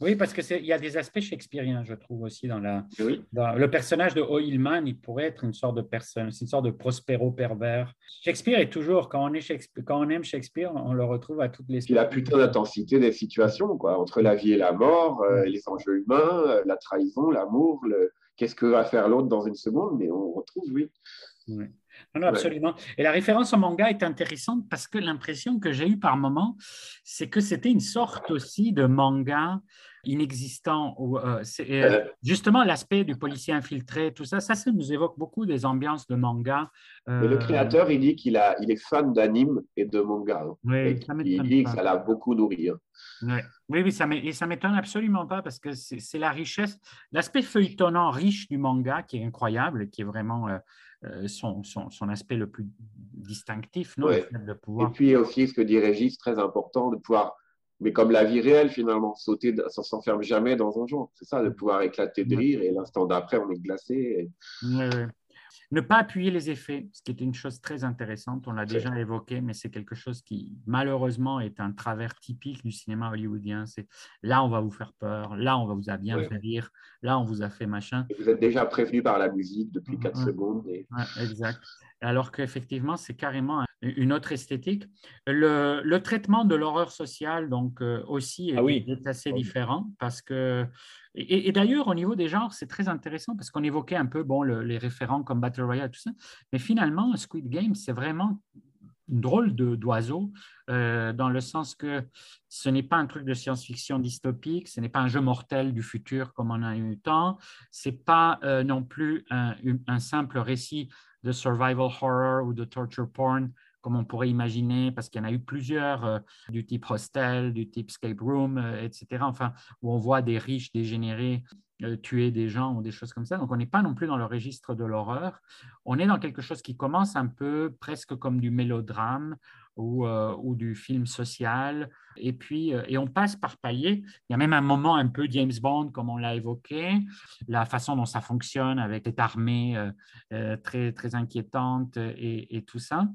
Oui, parce qu'il y a des aspects shakespeariens, je trouve aussi, dans, la, le personnage de Oilman, il pourrait être une sorte de personne, une sorte de prospéro pervers. Shakespeare est toujours, quand on, est Shakespeare, quand on aime Shakespeare, on le retrouve à toutes les... Puis la putain d'intensité des situations, quoi, entre la vie et la mort, euh, les enjeux humains, euh, la trahison, l'amour, le qu'est-ce que va faire l'autre dans une seconde, mais on retrouve, oui. oui. Non, absolument. Et la référence au manga est intéressante parce que l'impression que j'ai eue par moment, c'est que c'était une sorte aussi de manga inexistant. Où, euh, euh, justement, l'aspect du policier infiltré, tout ça, ça, ça nous évoque beaucoup des ambiances de manga. Mais le euh, créateur, il dit qu'il a, il est fan d'anime et de manga. Hein. Oui, il dit que ça l'a beaucoup nourri. Hein. Oui, oui, ça ne m'étonne absolument pas parce que c'est la richesse, l'aspect feuilletonnant riche du manga qui est incroyable, qui est vraiment son, son, son, aspect le plus distinctif, non, de pouvoir... Et puis aussi, ce que dit Régis, très important, de pouvoir mais comme la vie réelle finalement, sauter, ça s'enferme jamais dans un jour. C'est ça, de pouvoir éclater de rire et l'instant d'après, on est glacé. Ne pas appuyer les effets, ce qui est une chose très intéressante, on l'a déjà évoqué, mais c'est quelque chose qui malheureusement est un travers typique du cinéma hollywoodien. C'est là on va vous faire peur, là on va vous a bien fait rire, là on vous a fait machin. vous êtes déjà prévenu par la musique depuis 4 secondes. exact. Alors qu'effectivement, c'est carrément une autre esthétique. Le, traitement de l'horreur sociale, donc euh, aussi, ah est, assez différent parce que. Et, d'ailleurs, au niveau des genres, c'est très intéressant parce qu'on évoquait un peu bon, les référents comme Battle Royale, tout ça. Mais finalement, Squid Game, c'est vraiment une drôle d'oiseau, euh, dans le sens que ce n'est pas un truc de science-fiction dystopique, ce n'est pas un jeu mortel du futur comme on a eu tant, ce n'est pas euh, non plus un, un, simple récit de survival horror ou de torture porn comme on pourrait imaginer, parce qu'il y en a eu plusieurs, euh, du type hostel, du type escape room, euh, etc. Enfin, où on voit des riches dégénérés euh, tuer des gens ou des choses comme ça. Donc, on n'est pas non plus dans le registre de l'horreur. On est dans quelque chose qui commence un peu presque comme du mélodrame ou, du film social. Et puis, et on passe par paliers. Il y a même un moment un peu James Bond, comme on l'a évoqué, la façon dont ça fonctionne avec cette armée très, très inquiétante et, et tout ça.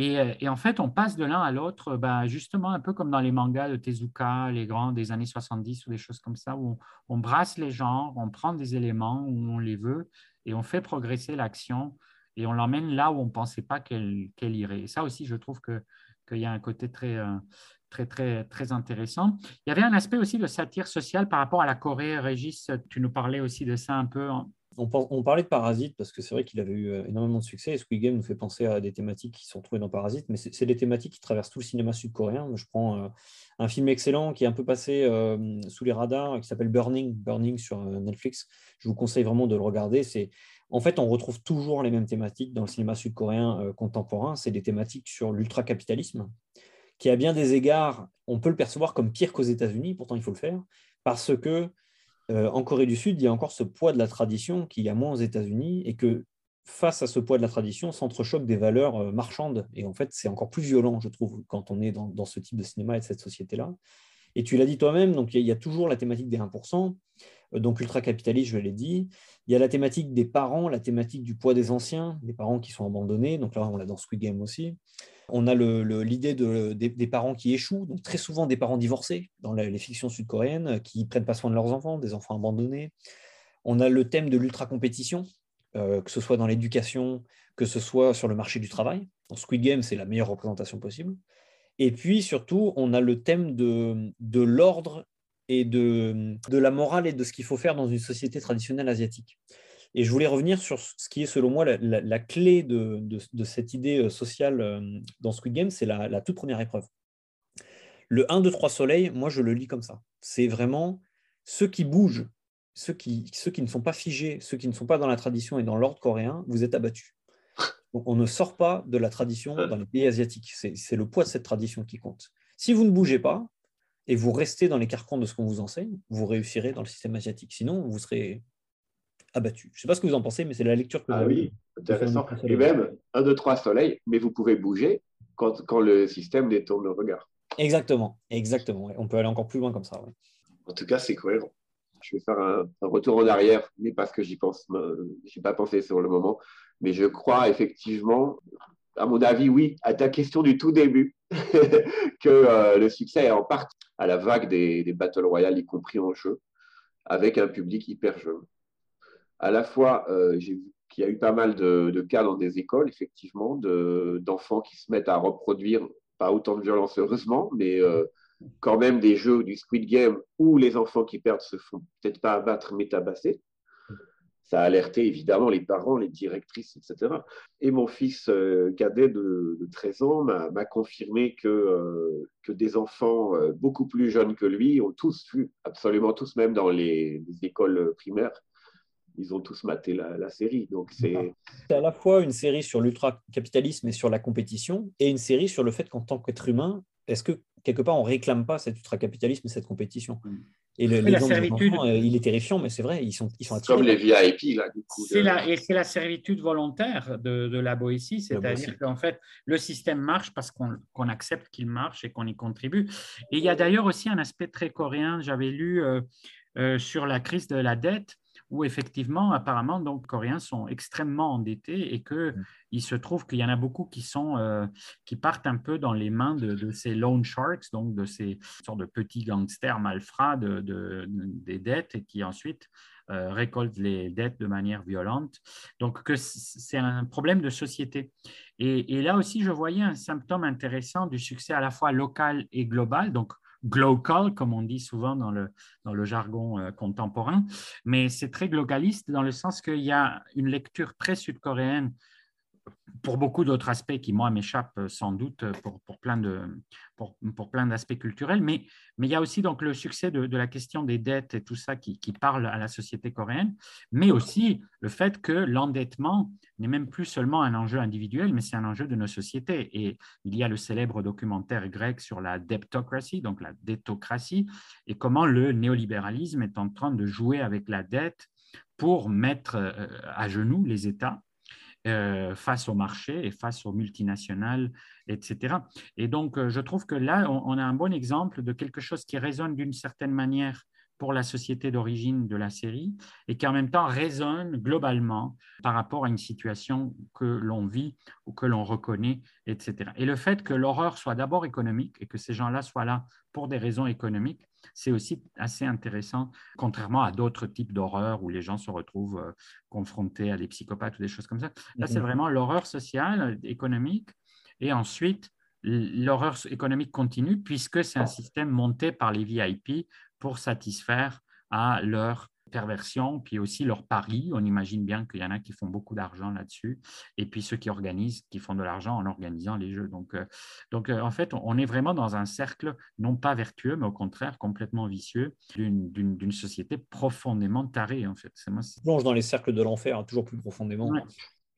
Euh, et, en fait, on passe de l'un à l'autre, bah, justement un peu comme dans les mangas de Tezuka, les grands des années 70 ou des choses comme ça, où on, brasse les genres, on prend des éléments où on les veut et on fait progresser l'action. et on l'emmène là où on ne pensait pas qu'elle irait. Et ça aussi, je trouve qu'il y a un côté très, euh, très, très, très intéressant. Il y avait un aspect aussi de satire sociale par rapport à la Corée. Régis, tu nous parlais aussi de ça un peu. On, parlait de Parasite parce que c'est vrai qu'il avait eu euh, énormément de succès et Squid Game nous fait penser à des thématiques qui sont trouvées dans Parasite, mais c'est des thématiques qui traversent tout le cinéma sud-coréen. Je prends euh, un film excellent qui est un peu passé sous les radars qui s'appelle Burning, Burning sur Netflix. Je vous conseille vraiment de le regarder. C'est en fait, on retrouve toujours les mêmes thématiques dans le cinéma sud-coréen euh, contemporain. C'est des thématiques sur l'ultracapitalisme, qui à bien des égards, on peut le percevoir comme pire qu'aux États-Unis, pourtant il faut le faire, parce que euh, en Corée du Sud, il y a encore ce poids de la tradition qu'il y a moins aux États-Unis, et que face à ce poids de la tradition, s'entrechoquent des valeurs euh, marchandes. Et en fait, c'est encore plus violent, je trouve, quand on est dans, ce type de cinéma et de cette société-là. Et tu l'as dit toi-même, donc il y, a toujours la thématique des 1%. Euh, donc ultra-capitaliste, je l'ai dit. Il y a la thématique des parents, la thématique du poids des anciens, des parents qui sont abandonnés. Donc là, on l'a dans Squid Game aussi. On a l'idée des, parents qui échouent, donc très souvent des parents divorcés dans les fictions sud-coréennes, qui ne prennent pas soin de leurs enfants, des enfants abandonnés. On a le thème de l'ultra-compétition, euh, que ce soit dans l'éducation, que ce soit sur le marché du travail. Dans Squid Game, c'est la meilleure représentation possible. Et puis surtout, on a le thème de l'ordre et de, de la morale et de ce qu'il faut faire dans une société traditionnelle asiatique. Et je voulais revenir sur ce qui est, selon moi, la, clé de, de, cette idée euh, sociale euh, dans Squid Game, c'est la, toute première épreuve. Le 1, 2, 3 soleil, moi, je le lis comme ça. C'est vraiment ceux qui bougent, ceux qui, ceux qui ne sont pas figés, ceux qui ne sont pas dans la tradition et dans l'ordre coréen, vous êtes abattus. on ne sort pas de la tradition dans les pays asiatiques. C'est le poids de cette tradition qui compte. Si vous ne bougez pas, et vous restez dans les carcans de ce qu'on vous enseigne, vous réussirez dans le système asiatique. Sinon, vous serez abattu. Je ne sais pas ce que vous en pensez, mais c'est la lecture que ah oui, intéressant. Et même, un, deux, trois soleils, mais vous pouvez bouger quand, quand le système détourne le regard. Exactement, exactement. On peut aller encore plus loin comme ça. En tout cas, c'est cohérent. Je vais faire un, retour en arrière, mais parce que j'y pense, euh, j'ai pas pensé sur le moment, mais je crois effectivement à mon avis, oui, à ta question du tout début, [LAUGHS] que euh, le succès est en partie à la vague des, Battle Royale, y compris en jeu, avec un public hyper jeune. À la fois, euh, y a eu pas mal de, cas dans des écoles, effectivement, d'enfants qui se mettent à reproduire, pas autant de violence heureusement, mais euh, quand même des jeux du Squid Game où les enfants qui perdent se font peut-être pas abattre, mais tabasser ça a alerté évidemment les parents, les directrices, etc. Et mon fils euh, cadet de, 13 ans m'a confirmé que, euh, que des enfants euh, beaucoup plus jeunes que lui ont tous vu, absolument tous, même dans les, écoles primaires, ils ont tous maté la, série. Donc c'est à la fois une série sur l'ultra-capitalisme et sur la compétition, et une série sur le fait qu'en tant qu'être humain, est-ce que quelque part on réclame pas cet ultra-capitalisme et cette compétition? Mm. Et le, la servitude, euh, il est terrifiant, mais c'est vrai, ils sont, ils sont attirés. Comme les VIP, là, du coup. La, et c'est la servitude volontaire de, de la Boétie, c'est-à-dire qu'en fait, le système marche parce qu'on accepte qu'il marche et qu'on y contribue. Et il y a d'ailleurs aussi un aspect très coréen, j'avais lu euh, euh, sur la crise de la dette, où effectivement, apparemment, donc, Coréens sont extrêmement endettés et qu'il mm. se trouve qu'il y en a beaucoup qui, sont, euh, qui partent un peu dans les mains de, ces loan sharks, donc de ces sortes de petits gangsters malfrats de, des dettes et qui ensuite euh, récoltent les dettes de manière violente. Donc, que c'est un problème de société. Et, et, là aussi, je voyais un symptôme intéressant du succès à la fois local et global. Donc, global, comme on dit souvent dans le, dans le jargon euh, contemporain, mais c'est très globaliste dans le sens qu'il y a une lecture très sud-coréenne pour beaucoup d'autres aspects qui, moi, m'échappent euh, sans doute pour, pour plein de, pour, pour plein d'aspects culturels, mais, mais il y a aussi donc le succès de, la question des dettes et tout ça qui, qui, parle à la société coréenne, mais aussi le fait que l'endettement n'est même plus seulement un enjeu individuel, mais c'est un enjeu de nos sociétés. Et il y a le célèbre documentaire grec sur la debtocracy, donc la détocratie, et comment le néolibéralisme est en train de jouer avec la dette pour mettre euh, à genoux les États euh, face au marché et face aux multinationales, etc. Et donc, euh, je trouve que là, on, a un bon exemple de quelque chose qui résonne d'une certaine manière pour la société d'origine de la série et qui en même temps résonne globalement par rapport à une situation que l'on vit ou que l'on reconnaît, etc. Et le fait que l'horreur soit d'abord économique et que ces gens-là soient là pour des raisons économiques, c'est aussi assez intéressant, contrairement à d'autres types d'horreurs où les gens se retrouvent euh, confrontés à des psychopathes ou des choses comme ça. Là, c'est mhm. vraiment l'horreur sociale, économique, et ensuite l'horreur économique continue puisque c'est un système monté par les VIP pour satisfaire à leur perversion, puis aussi leur pari. On imagine bien qu'il y en a qui font beaucoup d'argent là-dessus, et puis ceux qui organisent, qui font de l'argent en organisant les jeux. Donc, euh, donc euh, en fait, on est vraiment dans un cercle non pas vertueux, mais au contraire complètement vicieux d'une société profondément tarée. En fait, c'est moi. Plonge dans les cercles de l'enfer, hein, toujours plus profondément.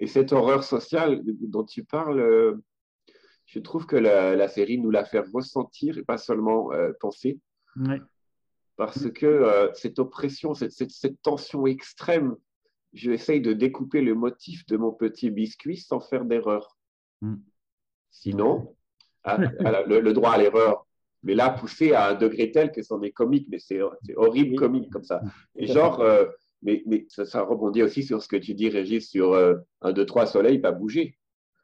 Et cette horreur sociale dont tu parles, euh, je trouve que la, série nous la fait ressentir et pas seulement penser. Oui parce que euh, cette oppression, cette, tension extrême, j'essaye de découper le motif de mon petit biscuit sans faire d'erreur. Mm. Sinon, ah, [LAUGHS] le, droit à l'erreur, mais là, poussé à un degré tel que c'en est comique, mais c'est horrible comique comme ça. [LAUGHS] Et genre, euh, mais, mais ça, rebondit aussi sur ce que tu dis, Régis, sur euh, un, deux, trois soleils, pas bouger.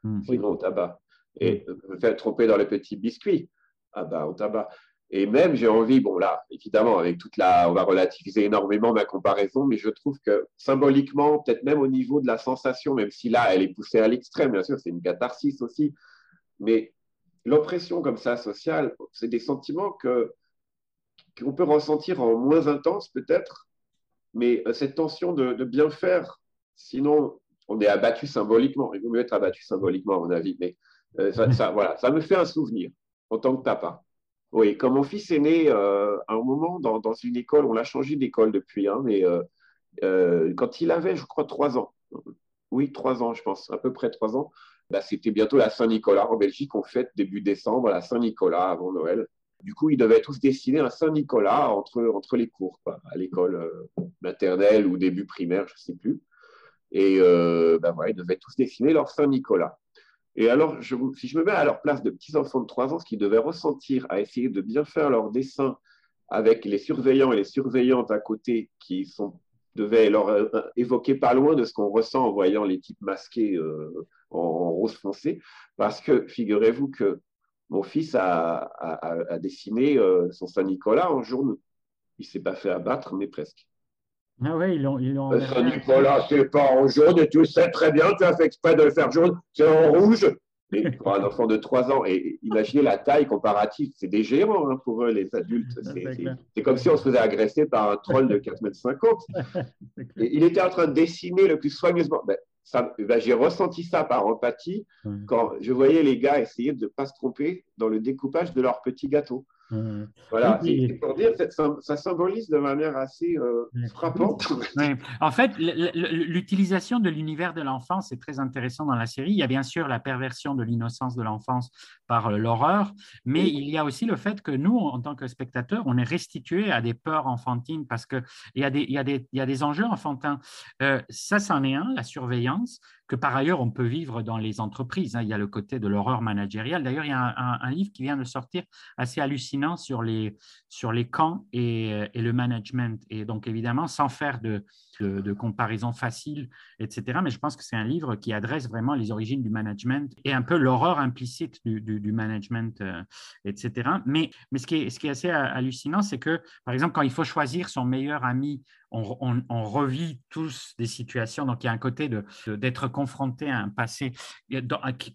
Mm. Sinon, au tabac. Et me faire tromper dans le petit biscuit. Ah bah, au tabac. Et même, j'ai envie, bon là, évidemment, avec toute la, on va relativiser énormément ma comparaison, mais je trouve que symboliquement, peut-être même au niveau de la sensation, même si là, elle est poussée à l'extrême, bien sûr, c'est une catharsis aussi, mais l'oppression comme ça sociale, c'est des sentiments que qu'on peut ressentir en moins intense peut-être, mais euh, cette tension de, bien faire, sinon on est abattu symboliquement. Il vaut mieux être abattu symboliquement, à mon avis, mais euh, ça, voilà, ça me fait un souvenir en tant que papa. Oui, quand mon fils est né, euh, à un moment, dans, une école, on l'a changé d'école depuis, hein, mais euh, euh, quand il avait, je crois, trois ans, oui, trois ans, je pense, à peu près trois ans, bah, c'était bientôt la Saint-Nicolas. En Belgique, on fête début décembre la Saint-Nicolas avant Noël. Du coup, ils devaient tous dessiner un Saint-Nicolas entre, entre les cours, à l'école maternelle ou début primaire, je ne sais plus. Et ben voilà, ils devaient tous dessiner leur Saint-Nicolas. Et alors, si je me mets à leur place de petits enfants de 3 ans, ce qu'ils devaient ressentir à essayer de bien faire leur dessin avec les surveillants et les surveillantes à côté qui sont, devaient leur euh, évoquer pas loin de ce qu'on ressent en voyant les types masqués euh, en, rose foncé. Parce que figurez-vous que mon fils a, dessiné euh, son Saint-Nicolas en journée. Il ne s'est pas fait abattre, mais presque. Ah oui, ils l'ont. Ils Saint-Nicolas, c'est pas en jaune et tu sais très bien, tu as fait exprès de le faire jaune, c'est en rouge. Mais [LAUGHS] pour un enfant de 3 ans, et imaginez la taille comparative, c'est des géants hein, pour eux, les adultes. C'est comme si on se faisait agresser par un troll de 4,50 m. [LAUGHS] Et il était en train de dessiner le plus soigneusement. Ben, ben, J'ai ressenti ça par empathie quand je voyais les gars essayer de ne pas se tromper dans le découpage de leur petit gâteau. Voilà, pour dire ça, symbolise de manière assez euh, frappante. En fait, l'utilisation de l'univers de l'enfance est très intéressant dans la série. Il y a bien sûr la perversion de l'innocence de l'enfance par euh, l'horreur, mais il y a aussi le fait que nous, en tant que spectateurs, on est restitué à des peurs enfantines parce qu'il y, a des, y, a des, y a des enjeux enfantins. Euh, ça, c'en est un, la surveillance que par ailleurs on peut vivre dans les entreprises. Hein. Il y a le côté de l'horreur managériale. D'ailleurs, il y a un, livre qui vient de sortir assez hallucinant sur les, sur les camps et, et le management. Et donc, évidemment, sans faire de, de, comparaison facile, etc. Mais je pense que c'est un livre qui adresse vraiment les origines du management et un peu l'horreur implicite du, du, management, euh, etc. Mais, mais ce, qui est, ce qui est assez hallucinant, c'est que, par exemple, quand il faut choisir son meilleur ami on, revit tous des situations. Donc, il y a un côté d'être de, confronté à un passé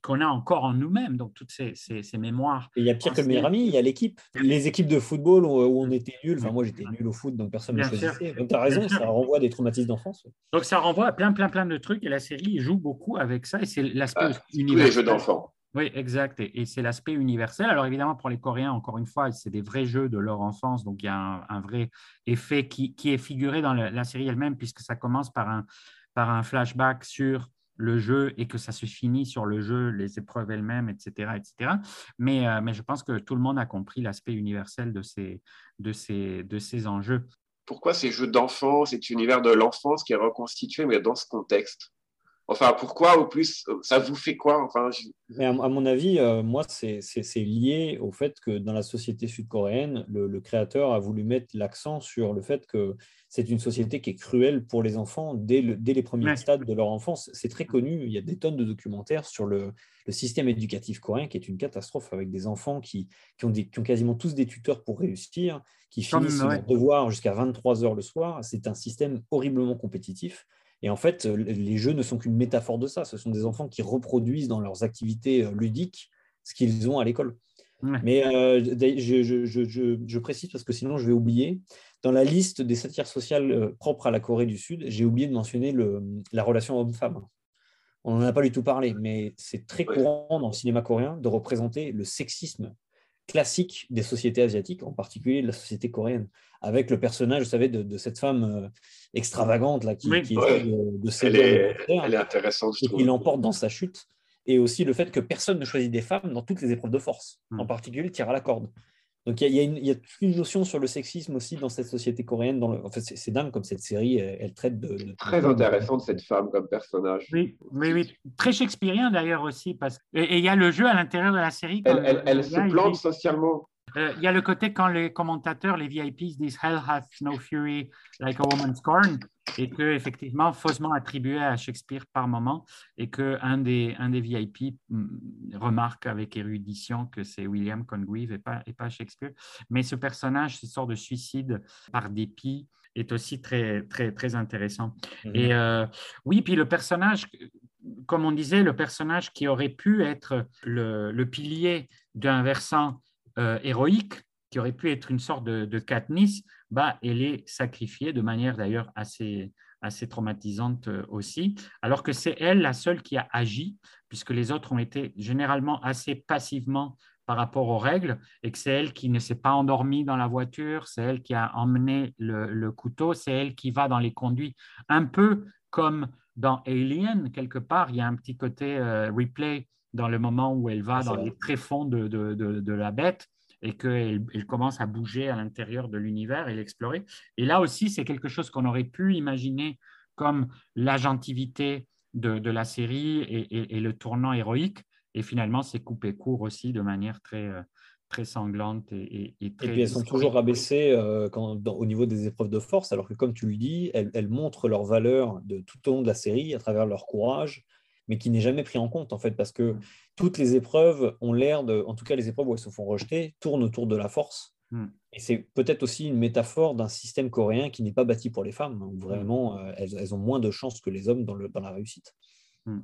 qu'on a encore en nous-mêmes, donc toutes ces, mémoires. Et il y a pire que le meilleur ami, il y a l'équipe. Les équipes de football où, on était nul, enfin moi j'étais nul au foot, donc personne ne me choisissait. Donc tu as raison, ça renvoie à des traumatismes d'enfance. Donc ça renvoie à plein, plein, plein de trucs et la série joue beaucoup avec ça et c'est l'aspect ah, universel. les jeux d'enfants. Oui, exact. Et, c'est l'aspect universel. Alors évidemment, pour les Coréens, encore une fois, c'est des vrais jeux de leur enfance. Donc il y a un, vrai effet qui, est figuré dans la, série elle-même, puisque ça commence par un, flashback sur le jeu et que ça se finit sur le jeu, les épreuves elles-mêmes, etc. etc. Mais, euh, mais je pense que tout le monde a compris l'aspect universel de ces, de, ces, enjeux. Pourquoi ces jeux d'enfants, cet univers de l'enfance qui est reconstitué mais dans ce contexte? Enfin, pourquoi au plus Ça vous fait quoi enfin, Mais à, mon avis, euh, moi, c'est lié au fait que dans la société sud-coréenne, le, créateur a voulu mettre l'accent sur le fait que c'est une société qui est cruelle pour les enfants dès, dès les premiers stades de leur enfance. C'est très connu, il y a des tonnes de documentaires sur le, système éducatif coréen qui est une catastrophe avec des enfants qui, qui, ont, qui ont, quasiment tous des tuteurs pour réussir, qui finissent leur devoir jusqu'à 23 heures le soir. C'est un système horriblement compétitif. Et en fait, euh, les jeux ne sont qu'une métaphore de ça. Ce sont des enfants qui reproduisent dans leurs activités euh, ludiques ce qu'ils ont à l'école. Mais euh, je, précise parce que sinon je vais oublier. Dans la liste des satires sociales propres à la Corée du Sud, j'ai oublié de mentionner le, la relation homme-femme. On n'en a pas du tout parlé, mais c'est très courant dans le cinéma coréen de représenter le sexisme classique des sociétés asiatiques, en particulier de la société coréenne, avec le personnage, vous savez, de, cette femme euh, extravagante là, qui, qui de, de elle, est, elle est intéressante. Et qui l'emporte dans sa chute. Et aussi le fait que personne ne choisit des femmes dans toutes les épreuves de force, hmm. en particulier le tir à la corde. Donc il y, a, toute une notion sur le sexisme aussi dans cette société coréenne. Dans le... en fait, c'est dingue comme cette série, elle, traite de, Très intéressante cette femme comme personnage. Oui, oui, oui. très shakespearien d'ailleurs aussi. Parce... Et il y a le jeu à l'intérieur de la série. Elle, elle, se plante socialement. Euh, il y a le côté quand les commentateurs, les VIPs disent Hell hath no fury like a woman's scorn, et que effectivement faussement attribué à Shakespeare par moment, et que un des, un des VIP mm, remarque avec érudition que c'est William Congreve et pas, et pas Shakespeare. Mais ce personnage, ce sort de suicide par dépit, est aussi très, très, très intéressant. Mhm. Et euh, oui, puis le personnage, comme on disait, le personnage qui aurait pu être le, le pilier d'un versant euh, héroïque, qui aurait pu être une sorte de, de Katniss, bah, elle est sacrifiée de manière d'ailleurs assez, assez traumatisante euh, aussi, alors que c'est elle la seule qui a agi, puisque les autres ont été généralement assez passivement par rapport aux règles, et que c'est elle qui ne s'est pas endormie dans la voiture, c'est elle qui a emmené le, couteau, c'est elle qui va dans les conduits, un peu comme dans Alien, quelque part, il y a un petit côté euh, replay dans le moment où elle va dans les tréfonds de, de, de, la bête et qu'elle elle commence à bouger à l'intérieur de l'univers et l'explorer. Et là aussi, c'est quelque chose qu'on aurait pu imaginer comme l'agentivité de, de, la série et, et, le tournant héroïque. Et finalement, c'est coupé court aussi de manière très, euh, très sanglante et, et, très... Et puis elles sont toujours rabaissées euh, quand, au niveau des épreuves de force, alors que comme tu lui dis, elles, elles montrent leur valeur de tout au long de la série à travers leur courage, mais qui n'est jamais pris en compte, en fait, parce que toutes les épreuves ont l'air de, en tout cas les épreuves où elles se font rejeter, tournent autour de la force. Hmm. Et c'est peut-être aussi une métaphore d'un système coréen qui n'est pas bâti pour les femmes, où vraiment euh, elles, ont moins de chances que les hommes dans, le, dans la réussite. Hmm.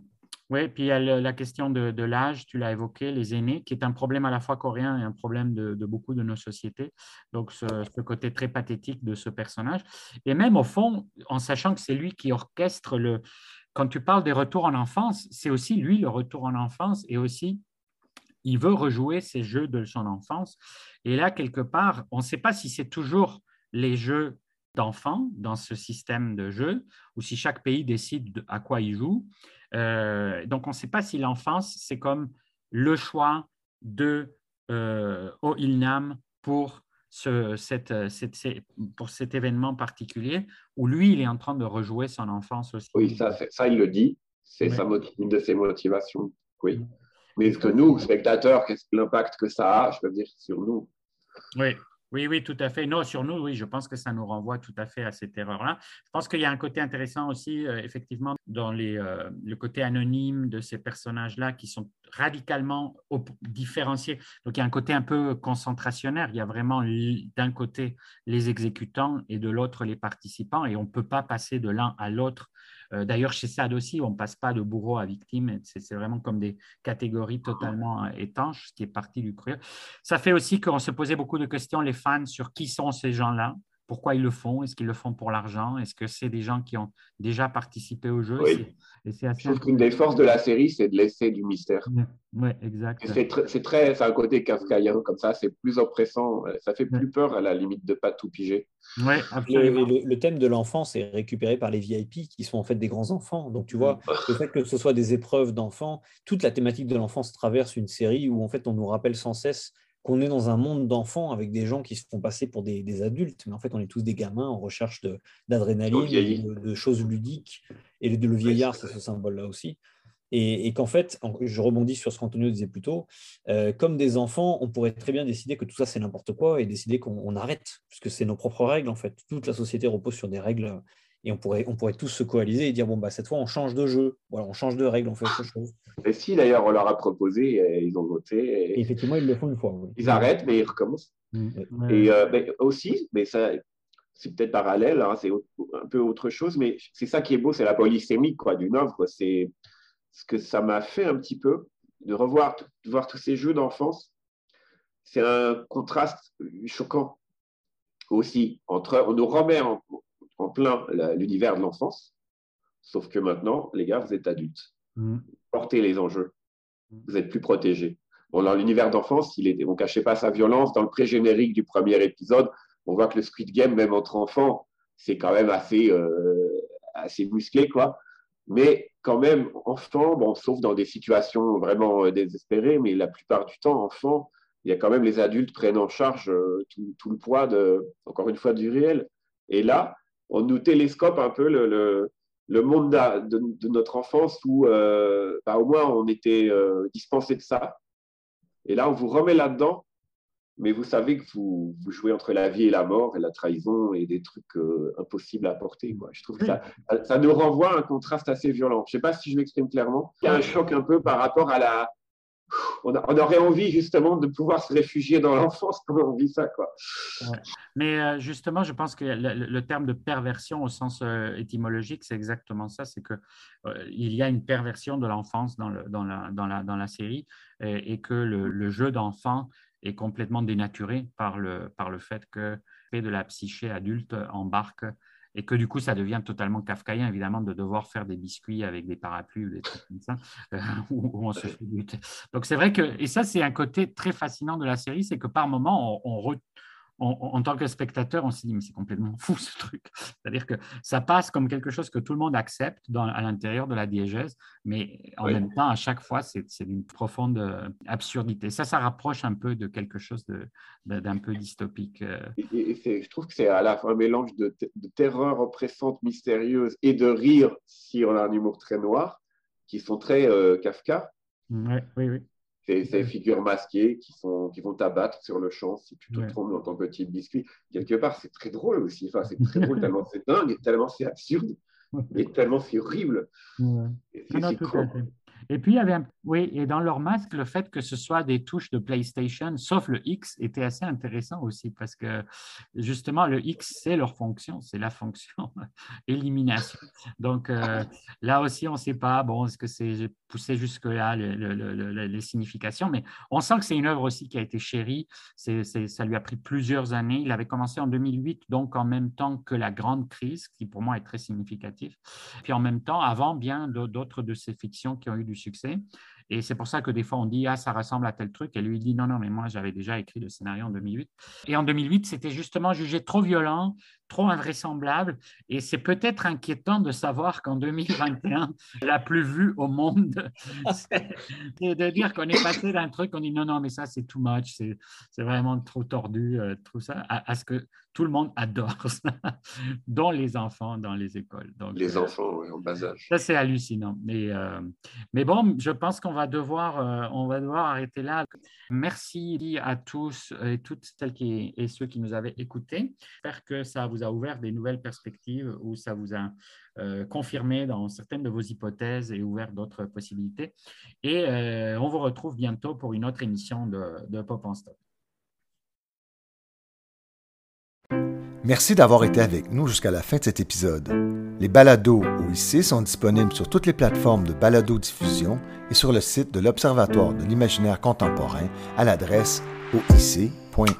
Oui, puis il y a la question de, l'âge, tu l'as évoqué, les aînés, qui est un problème à la fois coréen et un problème de, beaucoup de nos sociétés. Donc, ce, ce, côté très pathétique de ce personnage. Et même au fond, en sachant que c'est lui qui orchestre le, quand tu parles des retours en enfance, c'est aussi lui le retour en enfance et aussi il veut rejouer ses jeux de son enfance. Et là, quelque part, on ne sait pas si c'est toujours les jeux d'enfants dans ce système de jeu ou si chaque pays décide à quoi il joue. Euh, donc, on ne sait pas si l'enfance, c'est comme le choix de euh, Oh Ilnam pour ce, cette, pour cet événement particulier où lui, il est en train de rejouer son enfance aussi. Oui, ça, ça il le dit. C'est une de ses motivations. Oui. Mais est-ce que nous, spectateurs, qu'est-ce que l'impact que ça a, je peux dire, sur nous Oui, oui, oui, tout à fait. Non, sur nous, oui, je pense que ça nous renvoie tout à fait à cette erreur-là. Je pense qu'il y a un côté intéressant aussi, euh, effectivement, dans euh, le côté anonyme de ces personnages-là qui sont radicalement différenciés. Donc, il y a un côté un peu concentrationnaire. Il y a vraiment d'un côté les exécutants et de l'autre les participants, et on ne peut pas passer de l'un à l'autre d'ailleurs, chez SAD aussi, on ne passe pas de bourreau à victime. C'est vraiment comme des catégories totalement euh, étanches, ce qui est parti du cru. Ça fait aussi qu'on se posait beaucoup de questions, les fans, sur qui sont ces gens-là pourquoi ils le font? Est-ce qu'ils le font pour l'argent? Est-ce que c'est des gens qui ont déjà participé au jeu? Oui. Je trouve qu'une des forces de la série, c'est de laisser du mystère. Oui, exact. C'est très, c'est un côté kafkaïen comme ça, c'est plus oppressant, ça fait plus peur à la limite de pas tout piger. Oui, absolument. Le, thème de l'enfance est récupéré par les VIP qui sont en fait des grands enfants. Donc tu vois, mm. le fait que ce soit des épreuves d'enfants, toute la thématique de l'enfance traverse une série où en fait on nous rappelle sans cesse qu'on est dans un monde d'enfants avec des gens qui se font passer pour des, adultes, mais en fait, on est tous des gamins en recherche d'adrénaline, de, choses ludiques. Et de le vieillard, c'est ce symbole-là aussi. Et, qu'en fait, je rebondis sur ce qu'Antonio disait plus tôt, euh, comme des enfants, on pourrait très bien décider que tout ça c'est n'importe quoi et décider qu'on arrête, puisque c'est nos propres règles en fait. Toute la société repose sur des règles et on pourrait, on pourrait tous se coaliser et dire bon bah cette fois on change de jeu, voilà, on change de règles, on fait autre chose. Et si d'ailleurs on leur a proposé, et ils ont voté. Et... effectivement, ils le font une fois. Ils arrêtent, mais ils recommencent. Mm. Et euh, aussi, mais ça, c'est peut-être parallèle, hein, c'est un peu autre chose, mais c'est ça qui est beau, c'est la polysémie quoi, d'une œuvre. C'est ce que ça m'a fait un petit peu de revoir, de voir tous ces jeux d'enfance. C'est un contraste choquant aussi entre, on nous remet en, plein l'univers de l'enfance, sauf que maintenant, les gars, vous êtes adultes. Mm. Portez les enjeux. Vous êtes plus protégés. Bon, dans l'univers d'enfance, il était, on ne cachait pas sa violence. Dans le pré-générique du premier épisode, on voit que le Squid Game, même entre enfants, c'est quand même assez, euh, assez musclé, quoi. Mais quand même, enfant, bon, sauf dans des situations vraiment euh, désespérées, mais la plupart du temps, enfant, il y a quand même les adultes prennent en charge euh, tout, le poids, de, encore une fois, du réel. Et là, on nous télescope un peu le, le, monde de, notre enfance où, euh, bah, au moins, on était dispensé de ça. Et là, on vous remet là-dedans mais vous savez que vous, vous, jouez entre la vie et la mort et la trahison et des trucs euh, impossibles à porter. Quoi. Je trouve que ça, ça, nous renvoie à un contraste assez violent. Je ne sais pas si je m'exprime clairement. Il y a un choc un peu par rapport à la. On, aurait envie justement de pouvoir se réfugier dans l'enfance quand on vit ça. Quoi. Mais euh, justement, je pense que le, terme de perversion au sens euh, étymologique, c'est exactement ça. C'est qu'il il y a une perversion de l'enfance dans, la, série et, que le, jeu d'enfant est complètement dénaturé par le, par le fait que de la psyché adulte embarque et que du coup, ça devient totalement kafkaïen, évidemment, de devoir faire des biscuits avec des parapluies ou des trucs comme ça, euh, [LAUGHS] où, on se fait Donc, c'est vrai que, et ça, c'est un côté très fascinant de la série, c'est que par moment, on, en tant que spectateur, on s'est dit, mais c'est complètement fou ce truc. C'est-à-dire que ça passe comme quelque chose que tout le monde accepte dans, à l'intérieur de la diégèse, mais en même temps, à chaque fois, c'est d'une profonde euh, absurdité. Ça, ça rapproche un peu de quelque chose d'un peu dystopique. Euh. Et, je trouve que c'est à la fois un mélange de, de, terreur oppressante, mystérieuse et de rire, si on a un humour très noir, qui sont très euh, Kafka. oui, oui. C'est ces figures masquées qui, sont, qui vont t'abattre sur le champ si tu te trompes dans ton petit biscuit. Quelque part, c'est très drôle aussi. Enfin, c'est très drôle [LAUGHS] tellement c'est dingue, tellement c'est absurde, et tellement c'est horrible. Et, et puis, il y avait un... oui, et dans leur masque, le fait que ce soit des touches de PlayStation, sauf le X, était assez intéressant aussi parce que justement, le X, c'est leur fonction, c'est la fonction [LAUGHS] élimination. Donc euh, là aussi, on ne sait pas, bon, est-ce que c'est poussé jusque-là les significations, mais on sent que c'est une œuvre aussi qui a été chérie. C'est, ça lui a pris plusieurs années. Il avait commencé en 2008, donc en même temps que la grande crise, qui pour moi est très significatif. Puis en même temps, avant bien d'autres de ces fictions qui ont eu du succès. Et c'est pour ça que des fois, on dit, ah, ça ressemble à tel truc. Et lui, il dit, non, non, mais moi, j'avais déjà écrit le scénario en 2008. Et en 2008, c'était justement jugé trop violent, trop invraisemblable. Et c'est peut-être inquiétant de savoir qu'en 2021, [LAUGHS] la plus vue au monde, [LAUGHS] c'est de dire qu'on est passé d'un truc, on dit, non, non, mais ça, c'est too much, c'est vraiment trop tordu, euh, tout ça, à, ce que tout le monde adore ça, [LAUGHS] dont les enfants dans les écoles. Donc, les euh, enfants, en bas âge. Ça, c'est hallucinant. Mais, euh, mais bon, je pense qu'on va, devoir, euh, on va devoir arrêter là. Merci à tous et toutes celles qui, et ceux qui nous avaient écoutés. J'espère que ça vous a ouvert des nouvelles perspectives ou ça vous a confirmé dans certaines de vos hypothèses et ouvert d'autres possibilités. Et on vous retrouve bientôt pour une autre émission de, Pop en Stop. Merci d'avoir été avec nous jusqu'à la fin de cet épisode. Les balados OIC sont disponibles sur toutes les plateformes de balado-diffusion et sur le site de l'Observatoire de l'imaginaire contemporain à l'adresse oic.ucam.ca.